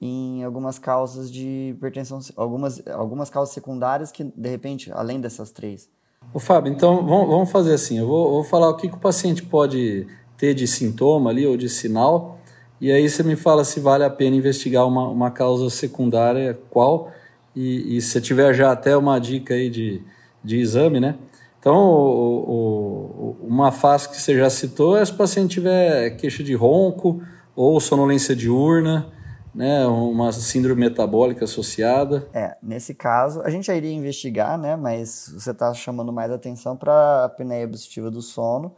em algumas causas de hipertensão, algumas, algumas causas secundárias que, de repente, além dessas três. Ô, Fábio, então vamos fazer assim: eu vou, vou falar o que, que o paciente pode ter de sintoma ali ou de sinal, e aí você me fala se vale a pena investigar uma, uma causa secundária, qual, e, e se tiver já até uma dica aí de, de exame, né? Então, o, o, uma fase que você já citou é se o paciente tiver queixa de ronco ou sonolência diurna, né, uma síndrome metabólica associada. É, nesse caso, a gente já iria investigar, né, mas você está chamando mais atenção para a apneia obstrutiva do sono,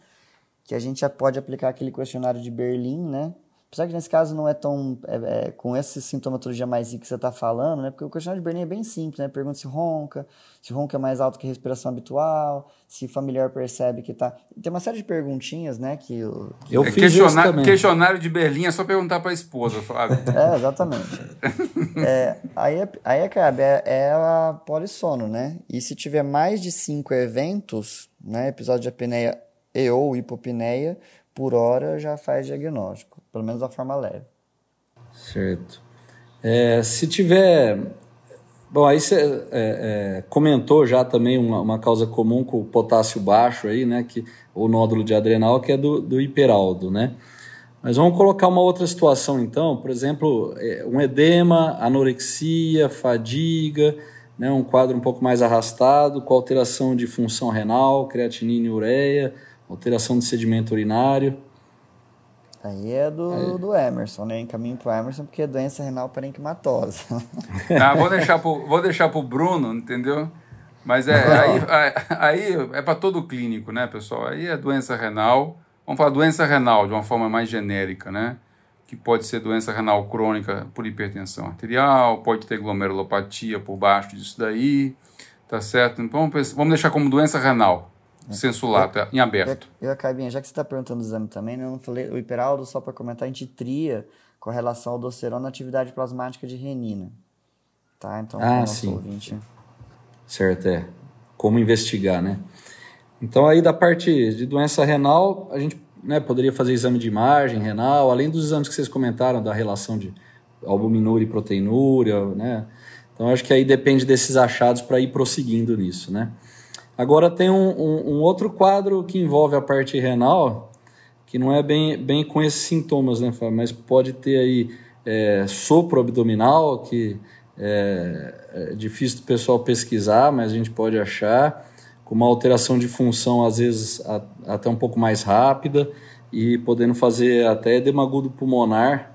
que a gente já pode aplicar aquele questionário de Berlim, né, Apesar que nesse caso não é tão. É, é, com essa sintomatologia mais que você está falando, né? Porque o questionário de Berlim é bem simples, né? Pergunta se ronca, se ronca é mais alto que a respiração habitual, se o familiar percebe que está. Tem uma série de perguntinhas, né? Que eu, eu é fiz questionário, questionário de Berlim é só perguntar para a esposa, Flávio. é, exatamente. é, aí, aí é, é, é a polissono, né? E se tiver mais de cinco eventos, né? Episódio de apneia e ou hipopneia, por hora já faz diagnóstico, pelo menos da forma leve. Certo. É, se tiver. Bom, aí você é, é, comentou já também uma, uma, causa comum com o potássio baixo aí, né? Que, o nódulo de adrenal, que é do, do hiperaldo, né? Mas vamos colocar uma outra situação então, por exemplo, é, um edema, anorexia, fadiga, né, um quadro um pouco mais arrastado, com alteração de função renal, creatinina e ureia, alteração de sedimento urinário. Aí é do, Aí. do Emerson, né? Encaminho pro Emerson, porque é doença renal parenquimatosa. Ah, vou deixar pro, vou deixar pro Bruno, entendeu? Mas é, aí, aí é para todo clínico, né, pessoal? Aí é doença renal. Vamos falar doença renal de uma forma mais genérica, né? Que pode ser doença renal crônica por hipertensão arterial, pode ter glomerulopatia por baixo disso daí, tá certo? Então vamos deixar como doença renal. Sensulato, eu, em aberto. Eu, eu Caibinha, já que você está perguntando o exame também, né, eu não falei, o hiperaldo, só para comentar, a gente tria com relação ao docerona na atividade plasmática de renina. Tá? Então, ah, sim. Ouvinte... Certo, é. Como investigar, né? Então, aí da parte de doença renal, a gente né, poderia fazer exame de imagem renal, além dos exames que vocês comentaram da relação de albuminúria e proteinúria, né? Então, acho que aí depende desses achados para ir prosseguindo nisso, né? Agora tem um, um, um, outro quadro que envolve a parte renal, que não é bem, bem com esses sintomas, né, Fábio? Mas pode ter aí é, sopro abdominal, que é, é, difícil do pessoal pesquisar, mas a gente pode achar, com uma alteração de função, às vezes a, até um pouco mais rápida, e podendo fazer até demagudo pulmonar,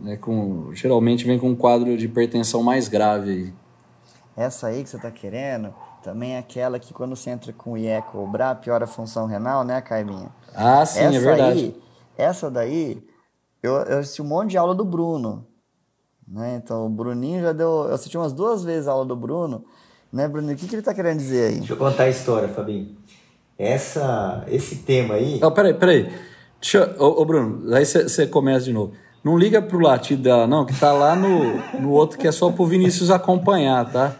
né, com, geralmente vem com um quadro de hipertensão mais grave. Aí. Essa aí que você está querendo também é aquela que quando você entra com o IECO ou BRA, piora a função renal, né, Caiminha? Ah, sim, é essa é verdade. Aí, essa daí, eu, eu assisti um monte de aula do Bruno. Né? Então, o Bruninho já deu... Eu assisti umas duas vezes a aula do Bruno. Né, Bruno? O que, que ele está querendo dizer aí? Deixa eu contar a história, Fabinho. Essa, esse tema aí... Não, peraí, peraí. Deixa, ô, ô Bruno, aí você começa de novo. Não liga pro latido dela, não, que tá lá no, no outro que é só pro Vinícius acompanhar, tá?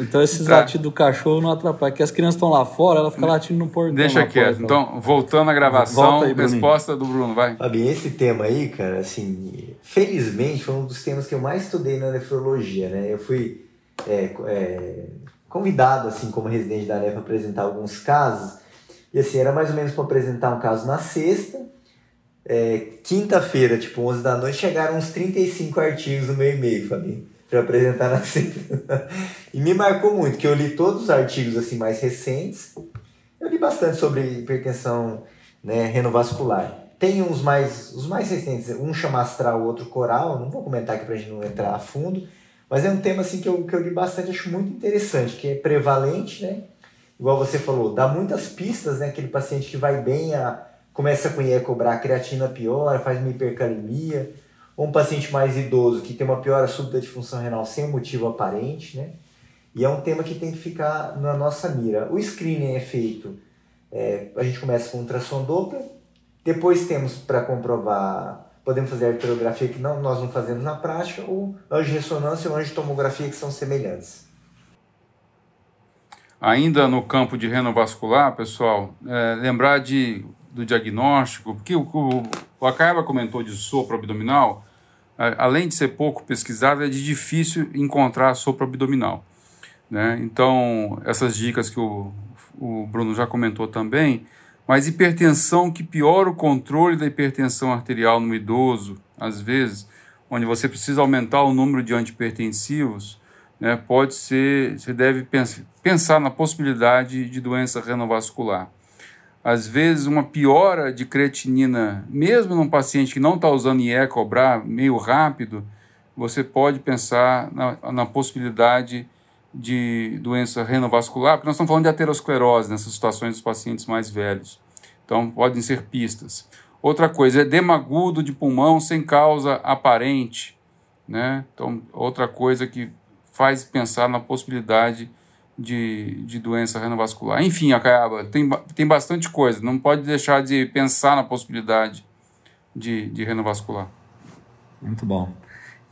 Então esses tá. latidos do cachorro não atrapalham. Porque as crianças estão lá fora, ela fica latindo no portão. Deixa quieto. Então, voltando à gravação, aí, resposta do Bruno, vai. Fabi, esse tema aí, cara, assim, felizmente foi um dos temas que eu mais estudei na nefrologia, né? Eu fui é, é, convidado, assim, como residente da NEF, para apresentar alguns casos. E assim, era mais ou menos para apresentar um caso na sexta. É, Quinta-feira, tipo 11 da noite, chegaram uns 35 artigos no meu e-mail, Fabinho para apresentar na semana. e me marcou muito, que eu li todos os artigos assim mais recentes. Eu li bastante sobre hipertensão né, renovascular. Tem uns mais, os mais recentes, um chama astral, o outro coral, não vou comentar aqui para a gente não entrar a fundo, mas é um tema assim que eu, que eu li bastante, acho muito interessante, que é prevalente, né? Igual você falou, dá muitas pistas, né? Aquele paciente que vai bem a começa a creatina piora, faz uma hipercalemia, um paciente mais idoso que tem uma piora súbita de função renal sem motivo aparente, né? E é um tema que tem que ficar na nossa mira. O screening é feito, é, a gente começa com ultrassom Doppler, depois temos para comprovar, podemos fazer arteriografia que não, nós não fazemos na prática, ou angiorressonância ou angiotomografia que são semelhantes. Ainda no campo de renovascular, pessoal, é, lembrar de, do diagnóstico, porque o, o, o Acaba comentou de sopro abdominal, além de ser pouco pesquisado, é de difícil encontrar sopro abdominal. Né? Então, essas dicas que o, o Bruno já comentou também, mas hipertensão que piora o controle da hipertensão arterial no idoso, às vezes, onde você precisa aumentar o número de antipertensivos, né, pode ser, você deve pensar na possibilidade de doença renovascular. Às vezes, uma piora de creatinina, mesmo num paciente que não está usando IE cobrar meio rápido, você pode pensar na, na possibilidade de doença renovascular, porque nós estamos falando de aterosclerose nessas situações dos pacientes mais velhos. Então, podem ser pistas. Outra coisa, edema agudo de pulmão sem causa aparente. Né? Então, outra coisa que faz pensar na possibilidade de, de doença renovascular. Enfim, Acaiaba, tem, tem bastante coisa, não pode deixar de pensar na possibilidade de, de renovascular. Muito bom.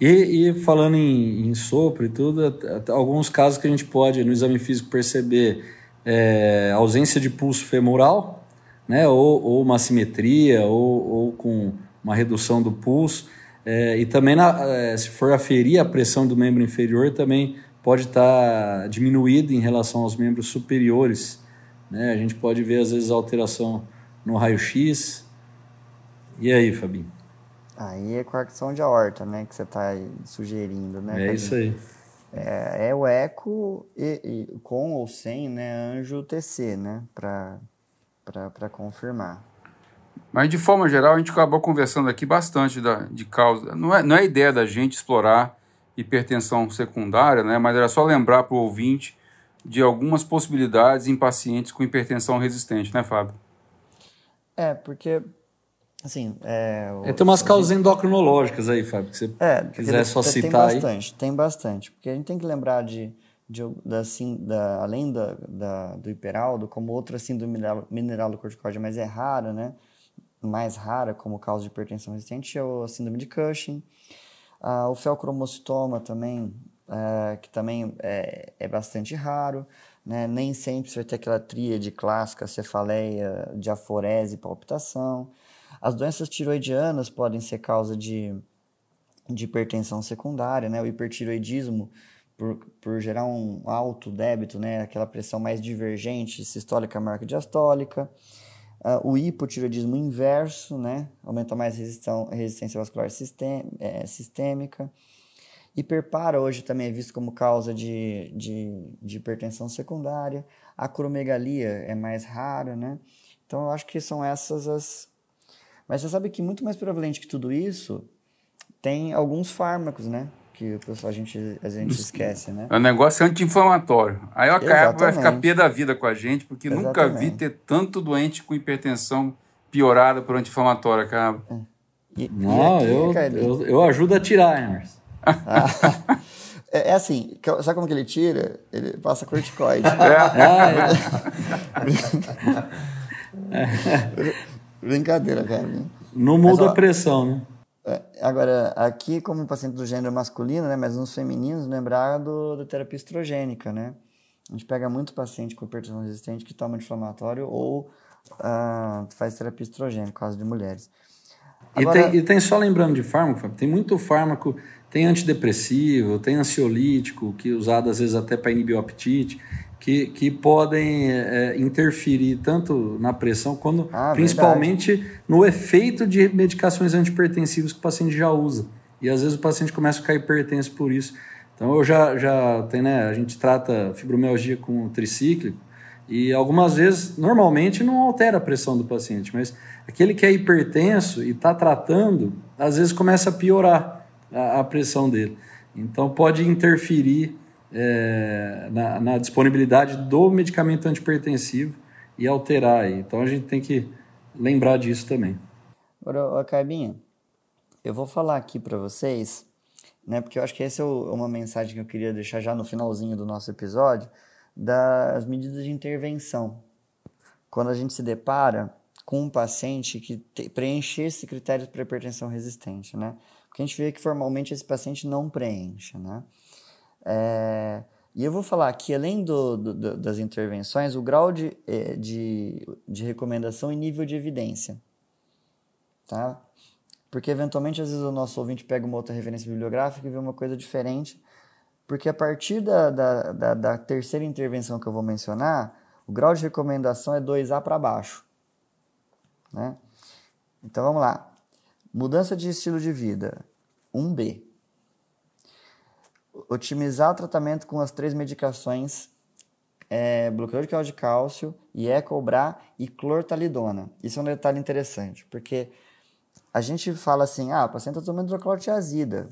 E, e falando em, em, sopro e tudo, alguns casos que a gente pode, no exame físico, perceber é, ausência de pulso femoral, né, ou, ou uma simetria, ou, ou com uma redução do pulso. É, e também, na, é, se for aferir a pressão do membro inferior, também pode estar tá diminuída em relação aos membros superiores. Né? A gente pode ver, às vezes, alteração no raio-x. E aí, Fabinho? Aí é coarcção de aorta, né? Que você está sugerindo, né? É Fabinho? isso aí. É, é o eco e, e, com ou sem né, anjo TC, né? Para confirmar. Mas, de forma geral, a gente acabou conversando aqui bastante da, de causa. Não é, não é ideia da gente explorar hipertensão secundária, né? mas era só lembrar para o ouvinte de algumas possibilidades em pacientes com hipertensão resistente, né, Fábio? É, porque, assim... É, é, tem umas causas gente... endocrinológicas aí, Fábio, que você é, quiser só tem citar tem bastante, aí. Tem bastante, porque a gente tem que lembrar de, de, da, assim, da, além da, da, do hiperaldo, como outra síndrome mineralocorticoide, mas é rara, né? mais rara como causa de hipertensão resistente é a síndrome de Cushing. Ah, o felcromocitoma também, é, que também é, é bastante raro. Né? Nem sempre você vai ter aquela tríade clássica, cefaleia, diaforese e palpitação. As doenças tiroidianas podem ser causa de, de hipertensão secundária, né? O hipertiroidismo, por, por gerar um alto débito, né? Aquela pressão mais divergente, sistólica, marca diastólica. Uh, o hipotireoidismo inverso, né? Aumenta mais resistência, vascular é, sistêmica. Hiperpara hoje também é visto como causa de, de, de hipertensão secundária. A acromegalia é mais rara, né? Então eu acho que são essas as. Mas você sabe que muito mais prevalente que tudo isso tem alguns fármacos, né? Que o pessoal a gente, a gente esquece, né? O negócio é anti-inflamatório. Aí o Caiapo vai ficar pé da vida com a gente, porque Exatamente. nunca vi ter tanto doente com hipertensão piorada por anti-inflamatório, Caiapo. É. Não, aqui, eu, eu, eu, ajudo a tirar, Emerson. Ah, é, é, assim, sabe como que ele tira? Ele passa corticoide. É. Ah, é. Brincadeira, cara. Não muda Mas, ó, a pressão, né? É, agora, aqui, como paciente do gênero masculino, né, mas nos femininos, lembrar do, da terapia estrogênica, né? A gente pega muito paciente com hipertensão resistente que toma anti-inflamatório ou uh, faz terapia estrogênica, no caso de mulheres. Agora... E, tem, e tem só lembrando de fármaco, tem muito fármaco, tem antidepressivo, tem ansiolítico, que é usado às vezes até para inibir o apetite que, que podem é, interferir tanto na pressão quanto ah, principalmente verdade. no efeito de medicações antipertensivas que o paciente já usa. E às vezes o paciente começa a ficar hipertenso por isso. Então eu já, já tem, né, a gente trata fibromialgia com tricíclico e algumas vezes, normalmente, não altera a pressão do paciente, mas aquele que é hipertenso e está tratando, às vezes começa a piorar a, a pressão dele. Então pode interferir é, na, na, disponibilidade do medicamento antipertensivo e alterar. Então a gente tem que lembrar disso também. Agora, Carbinha, eu vou falar aqui para vocês, né, porque eu acho que essa é uma mensagem que eu queria deixar já no finalzinho do nosso episódio, das medidas de intervenção. Quando a gente se depara com um paciente que preenche esse critério para hipertensão resistente, né? Porque a gente vê que formalmente esse paciente não preenche, né? É, e eu vou falar aqui, além do, do, das intervenções, o grau de, é, de, de recomendação e nível de evidência, tá? Porque eventualmente, às vezes, o nosso ouvinte pega uma outra referência bibliográfica e vê uma coisa diferente, porque a partir da, da, da, da terceira intervenção que eu vou mencionar, o grau de recomendação é 2A para baixo. Né? Então vamos lá. Mudança de estilo de vida. 1B. Otimizar o tratamento com as três medicações é, bloqueador de canal de cálcio, Iecobra e clortalidona. Isso é um detalhe interessante, porque a gente fala assim, ah, paciente está tomando hidroclorotiazida,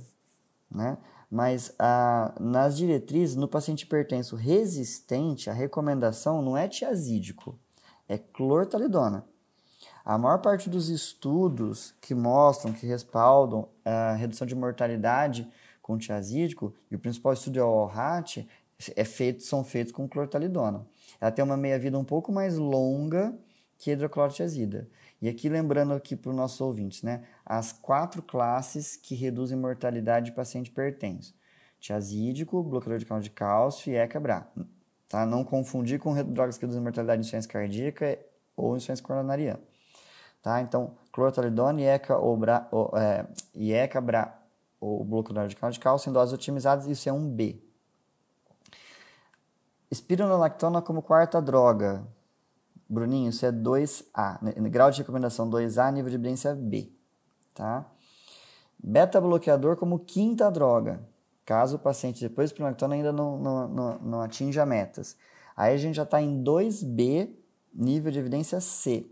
né? Mas ah, nas diretrizes, no paciente hipertenso resistente, a recomendação não é tiazídico, é clortalidona. A maior parte dos estudos que mostram, que respaldam a redução de mortalidade com tiazídico, e o principal estudo é o ORAT, é feito, são feitos com clortalidona. Ela tem uma meia-vida um pouco mais longa que hidroclorotiazida. E aqui lembrando aqui para os nossos ouvintes, né, as quatro classes que reduzem mortalidade de paciente hipertenso. Tiazídico, bloqueador de canal de cálcio e ECABRA. Tá? Não confundir com drogas que reduzem mortalidade de insuficiência cardíaca ou insuficiência coronariana. Tá? Então, clortalidona e ECA ou bloqueador de cálcio em doses otimizadas, isso é um B. Espironolactona como quarta droga. Bruninho, isso é 2A. Grau de recomendação 2A, nível de evidência B. Tá? Beta bloqueador como quinta droga. Caso o paciente depois do espironolactona ainda não, não, não, não atinja metas. Aí a gente já está em 2B, nível de evidência C.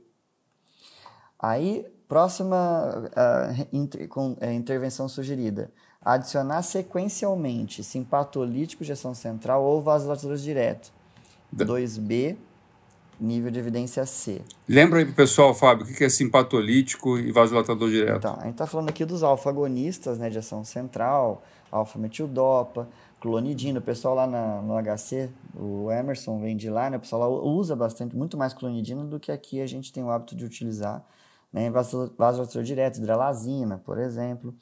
Aí, próxima uh, inter, com, uh, intervenção sugerida. Adicionar sequencialmente simpatolítico de ação central ou vasodilatadores direto. 2B, nível de evidência C. Lembra aí pro pessoal, Fábio, o que é simpatolítico e vasodilatador direto? Então, a gente está falando aqui dos alfa-agonistas né, de ação central, alfa-metildopa, clonidina. O pessoal lá na, no HC, o Emerson vem de lá, né? O pessoal lá usa bastante, muito mais clonidina do que aqui a gente tem o hábito de utilizar né, vasodilatador direto, hidralazina, por exemplo.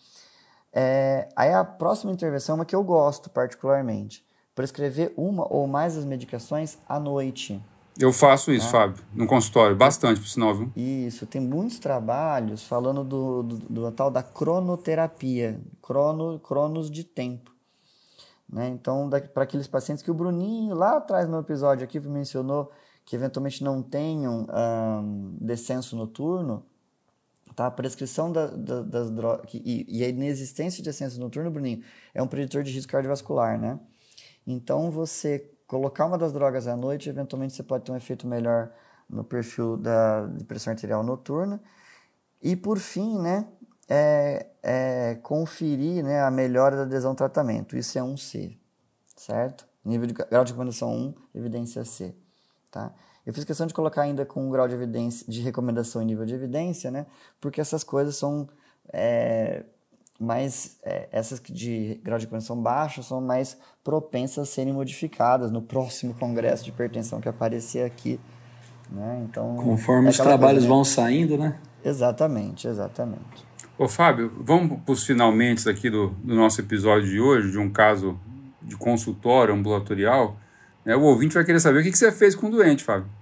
É, aí a próxima intervenção é uma que eu gosto particularmente, prescrever uma ou mais das medicações à noite. Eu faço isso, né? Fábio, no consultório, bastante, por sinal, viu? Isso, tem muitos trabalhos falando do, do, do tal da cronoterapia, crono, cronos de tempo. Né? Então, para aqueles pacientes que o Bruninho, lá atrás no episódio aqui, mencionou que eventualmente não tenham um, descenso noturno, Tá? A prescrição da, da, das drogas e, e, a inexistência de ascenso noturno, Bruninho, é um preditor de risco cardiovascular, né? Então, você colocar uma das drogas à noite, eventualmente você pode ter um efeito melhor no perfil da pressão arterial noturna. E, por fim, né, é, é conferir né, a melhora da adesão ao tratamento. Isso é um C, certo? Nível de grau de recomendação 1, evidência C, tá? Eu fiz questão de colocar ainda com um grau de evidência, de recomendação e nível de evidência, né? Porque essas coisas são é, mais, é, essas de grau de recomendação baixo são mais propensas a serem modificadas no próximo congresso de hipertensão que aparecer aqui, né? Então, conforme é os trabalhos coisa, né? vão saindo, né? Exatamente, exatamente. Ô Fábio, vamos para os finalmente aqui do, do nosso episódio de hoje, de um caso de consultório ambulatorial. É, o ouvinte vai querer saber o que, que você fez com o doente, Fábio.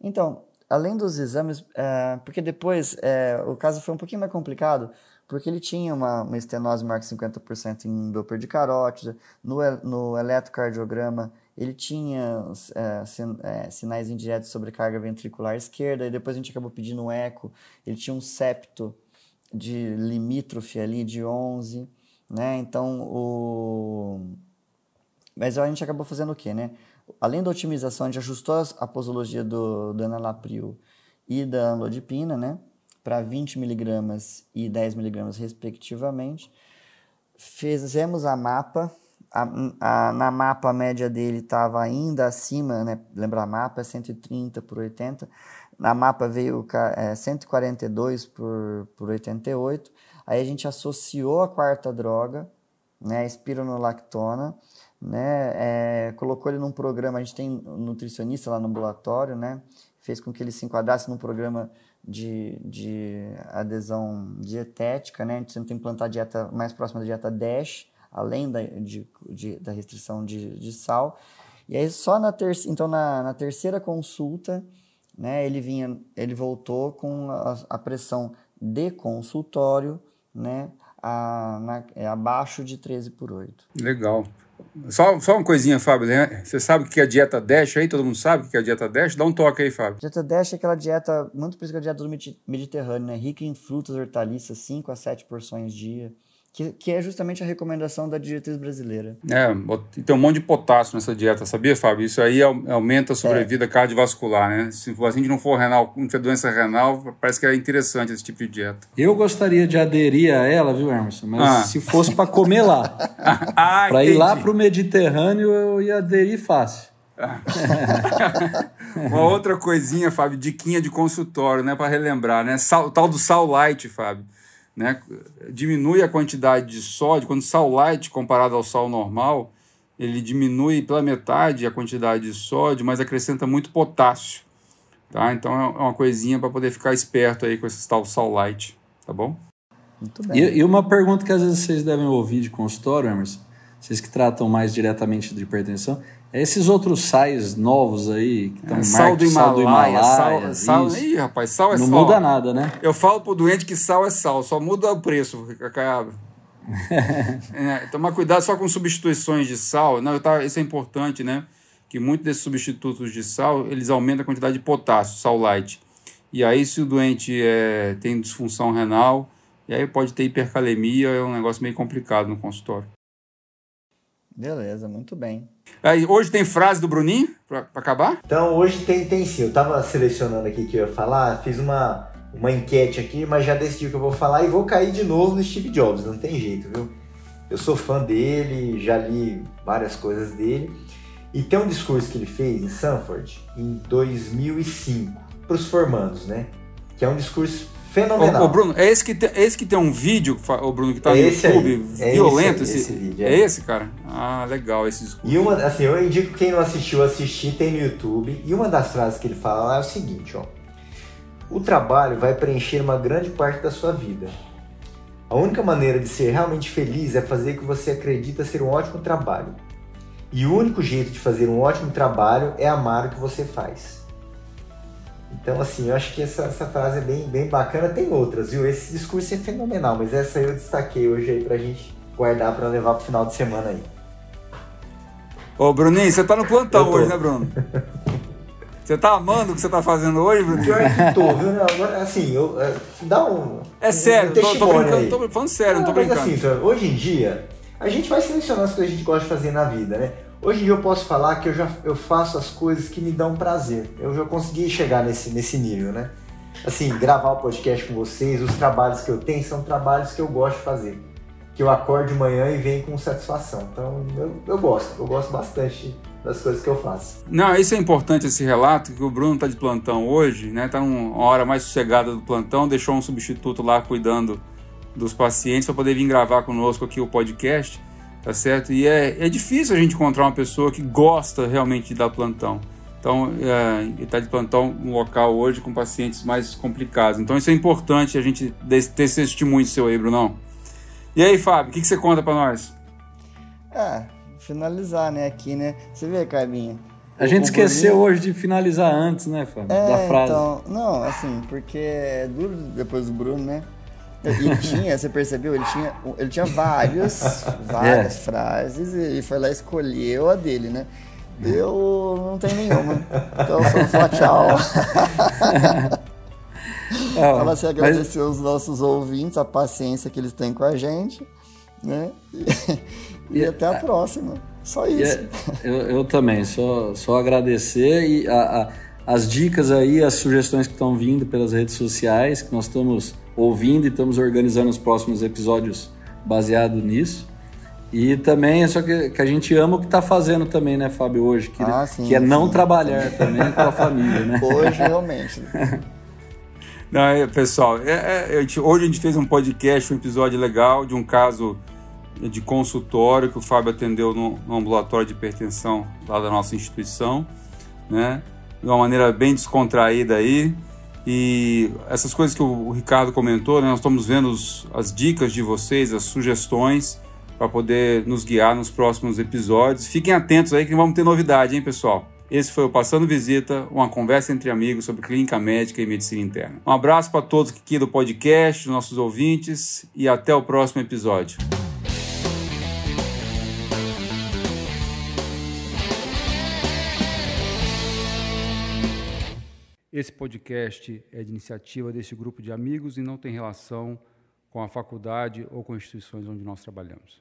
Então, além dos exames, é, porque depois é, o caso foi um pouquinho mais complicado, porque ele tinha uma, uma estenose maior que 50% em Doppler de carótida, no, no eletrocardiograma ele tinha é, sin, é, sinais indiretos de sobrecarga ventricular esquerda, e depois a gente acabou pedindo um eco, ele tinha um septo de limítrofe ali de 11, né? Então, o... Mas a gente acabou fazendo o quê, né? Além da otimização, a gente ajustou a posologia do, do enalapril e da amlodipina, né? Para 20 miligramas e 10 miligramas, respectivamente. Fizemos a mapa a, a, na mapa a média dele estava ainda acima, né? Lembra a mapa é 130 por 80. Na mapa veio é, 142 por, por 88. Aí a gente associou a quarta droga, né? A espironolactona, né? É, colocou ele num programa, a gente tem um nutricionista lá no ambulatório, né? Fez com que ele se enquadrasse num programa de, de adesão dietética, né? A gente tenta implantar dieta mais próxima da dieta DASH, além da, de, de, da restrição de, de sal. E aí só na terceira, então na, na, terceira consulta, né, ele vinha, ele voltou com a, a pressão de consultório, né, a, na, é, abaixo de 13 por 8. Legal. Só, só uma coisinha, Fábio. Né? Você sabe o que é a dieta DASH aí? Todo mundo sabe o que é a dieta DASH? Dá um toque aí, Fábio. Dieta DASH é aquela dieta, muito por isso que é a dieta do Mediterrâneo, né? Rica em frutas, hortaliças, 5 a 7 porções dia que, que é justamente a recomendação da diretriz brasileira. É, tem um monte de potássio nessa dieta, sabia, Fábio? Isso aí aumenta a sobrevida é. cardiovascular, né? Se o paciente não for renal, não tiver doença renal, parece que é interessante esse tipo de dieta. Eu gostaria de aderir a ela, viu, Emerson? Mas ah. se fosse para comer lá. ah, para ir lá para o Mediterrâneo, eu ia aderir fácil. Uma outra coisinha, Fábio, diquinha de consultório, né, para relembrar, né? Sal, o tal do sal light, Fábio né, diminui a quantidade de sódio, quando o sal light comparado ao sal normal, ele diminui pela metade a quantidade de sódio, mas acrescenta muito potássio. Tá? Então é uma coisinha para poder ficar esperto aí com esse tal sal light, tá bom? Muito bem. E, e, uma pergunta que às vezes vocês devem ouvir de consultório, Emerson, vocês que tratam mais diretamente de hipertensão, esses outros sais novos aí, que estão é, sal, do Himalaia, sal sal, sal, ih, rapaz, sal é não sal. Não muda nada, né? Eu falo pro doente que sal é sal, só muda o preço, Cacaiaba. é, tomar cuidado só com substituições de sal, não, tá, isso é importante, né? Que muitos desses substitutos de sal, eles aumentam a quantidade de potássio, sal light. E aí, se o doente é, tem disfunção renal, e aí pode ter hipercalemia, é um negócio meio complicado no consultório. Beleza, muito bem. Aí, hoje tem frase do Bruninho para acabar? Então, hoje tem, tem sim. Eu estava selecionando aqui que eu ia falar, fiz uma, uma enquete aqui, mas já decidi o que eu vou falar e vou cair de novo no Steve Jobs, não tem jeito, viu? Eu sou fã dele, já li várias coisas dele. E tem um discurso que ele fez em Sanford em 2005 para os formandos, né? Que é um discurso Fenomenal. Ô, Bruno, é esse, que tem, é esse que tem um vídeo, o Bruno, que tá é no YouTube, aí. violento? É esse, esse, esse vídeo, é. é. esse, cara? Ah, legal esse discurso. E uma, assim, eu indico quem não assistiu, assistir, tem no YouTube. E uma das frases que ele fala lá é o seguinte, ó. O trabalho vai preencher uma grande parte da sua vida. A única maneira de ser realmente feliz é fazer o que você acredita ser um ótimo trabalho. E o único jeito de fazer um ótimo trabalho é amar o que você faz. Então, assim, eu acho que essa, essa frase é bem, bem bacana. Tem outras, viu? Esse discurso é fenomenal, mas essa eu destaquei hoje aí pra gente guardar para levar pro final de semana aí. Ô, Bruninho, você tá no plantão hoje, né, Bruno? Você tá amando o que você tá fazendo hoje, Bruninho? Pior que tô, viu? Não, assim, eu, é, dá um. É sério, um tô, tô, brincando, aí. tô falando sério, não, não tô brincando. Mas assim, hoje em dia, a gente vai selecionar as coisas que a gente gosta de fazer na vida, né? Hoje em dia eu posso falar que eu já eu faço as coisas que me dão prazer. Eu já consegui chegar nesse, nesse nível, né? Assim, gravar o podcast com vocês, os trabalhos que eu tenho são trabalhos que eu gosto de fazer. Que eu acordo de manhã e venho com satisfação. Então eu, eu gosto, eu gosto bastante das coisas que eu faço. Não, isso é importante esse relato, que o Bruno está de plantão hoje, né? Tá numa hora mais sossegada do plantão, deixou um substituto lá cuidando dos pacientes para poder vir gravar conosco aqui o podcast tá certo? E é, é difícil a gente encontrar uma pessoa que gosta realmente de dar plantão. Então, é, ele está de plantão no local hoje com pacientes mais complicados. Então, isso é importante a gente ter esse testemunho seu aí, Brunão. E aí, Fábio, o que, que você conta para nós? Ah, finalizar, né, aqui, né? Você vê, Carbinha. A gente esqueceu Bruninho... hoje de finalizar antes, né, Fábio? É, da frase. Então, não, assim, porque é duro depois do Bruno, né? Ele tinha, você percebeu? Ele tinha, ele tinha várias, várias é. frases e foi lá escolheu a dele, né? Eu não tenho nenhuma. Então só falar tchau. É, Fala assim, agradecer mas... os nossos ouvintes, a paciência que eles têm com a gente, né? E, e até a próxima. Só isso. Eu, eu, também, só, só agradecer e a, a, as dicas aí, as sugestões que estão vindo pelas redes sociais, que nós estamos ouvindo e estamos organizando os próximos episódios baseado nisso. E também, só que, que a gente ama o que está fazendo também, né, Fábio, hoje, que, Ah, sim, que é não sim. trabalhar também com a família, né? Hoje, realmente. Não, é, pessoal, é, é, hoje a gente fez um podcast, um episódio legal de um caso de consultório que o Fábio atendeu no, no ambulatório de hipertensão lá da nossa instituição, né? De uma maneira bem descontraída aí. E essas coisas que o, Ricardo comentou, né? Nós estamos vendo os- as dicas de vocês, as sugestões para poder nos guiar nos próximos episódios. Fiquem atentos aí que vamos ter novidade, hein, pessoal? Esse foi o Passando Visita, uma conversa entre amigos sobre clínica médica e medicina interna. Um abraço para todos aqui do podcast, nossos ouvintes, e até o próximo episódio. Esse podcast é de iniciativa desse grupo de amigos e não tem relação com a faculdade ou com instituições onde nós trabalhamos.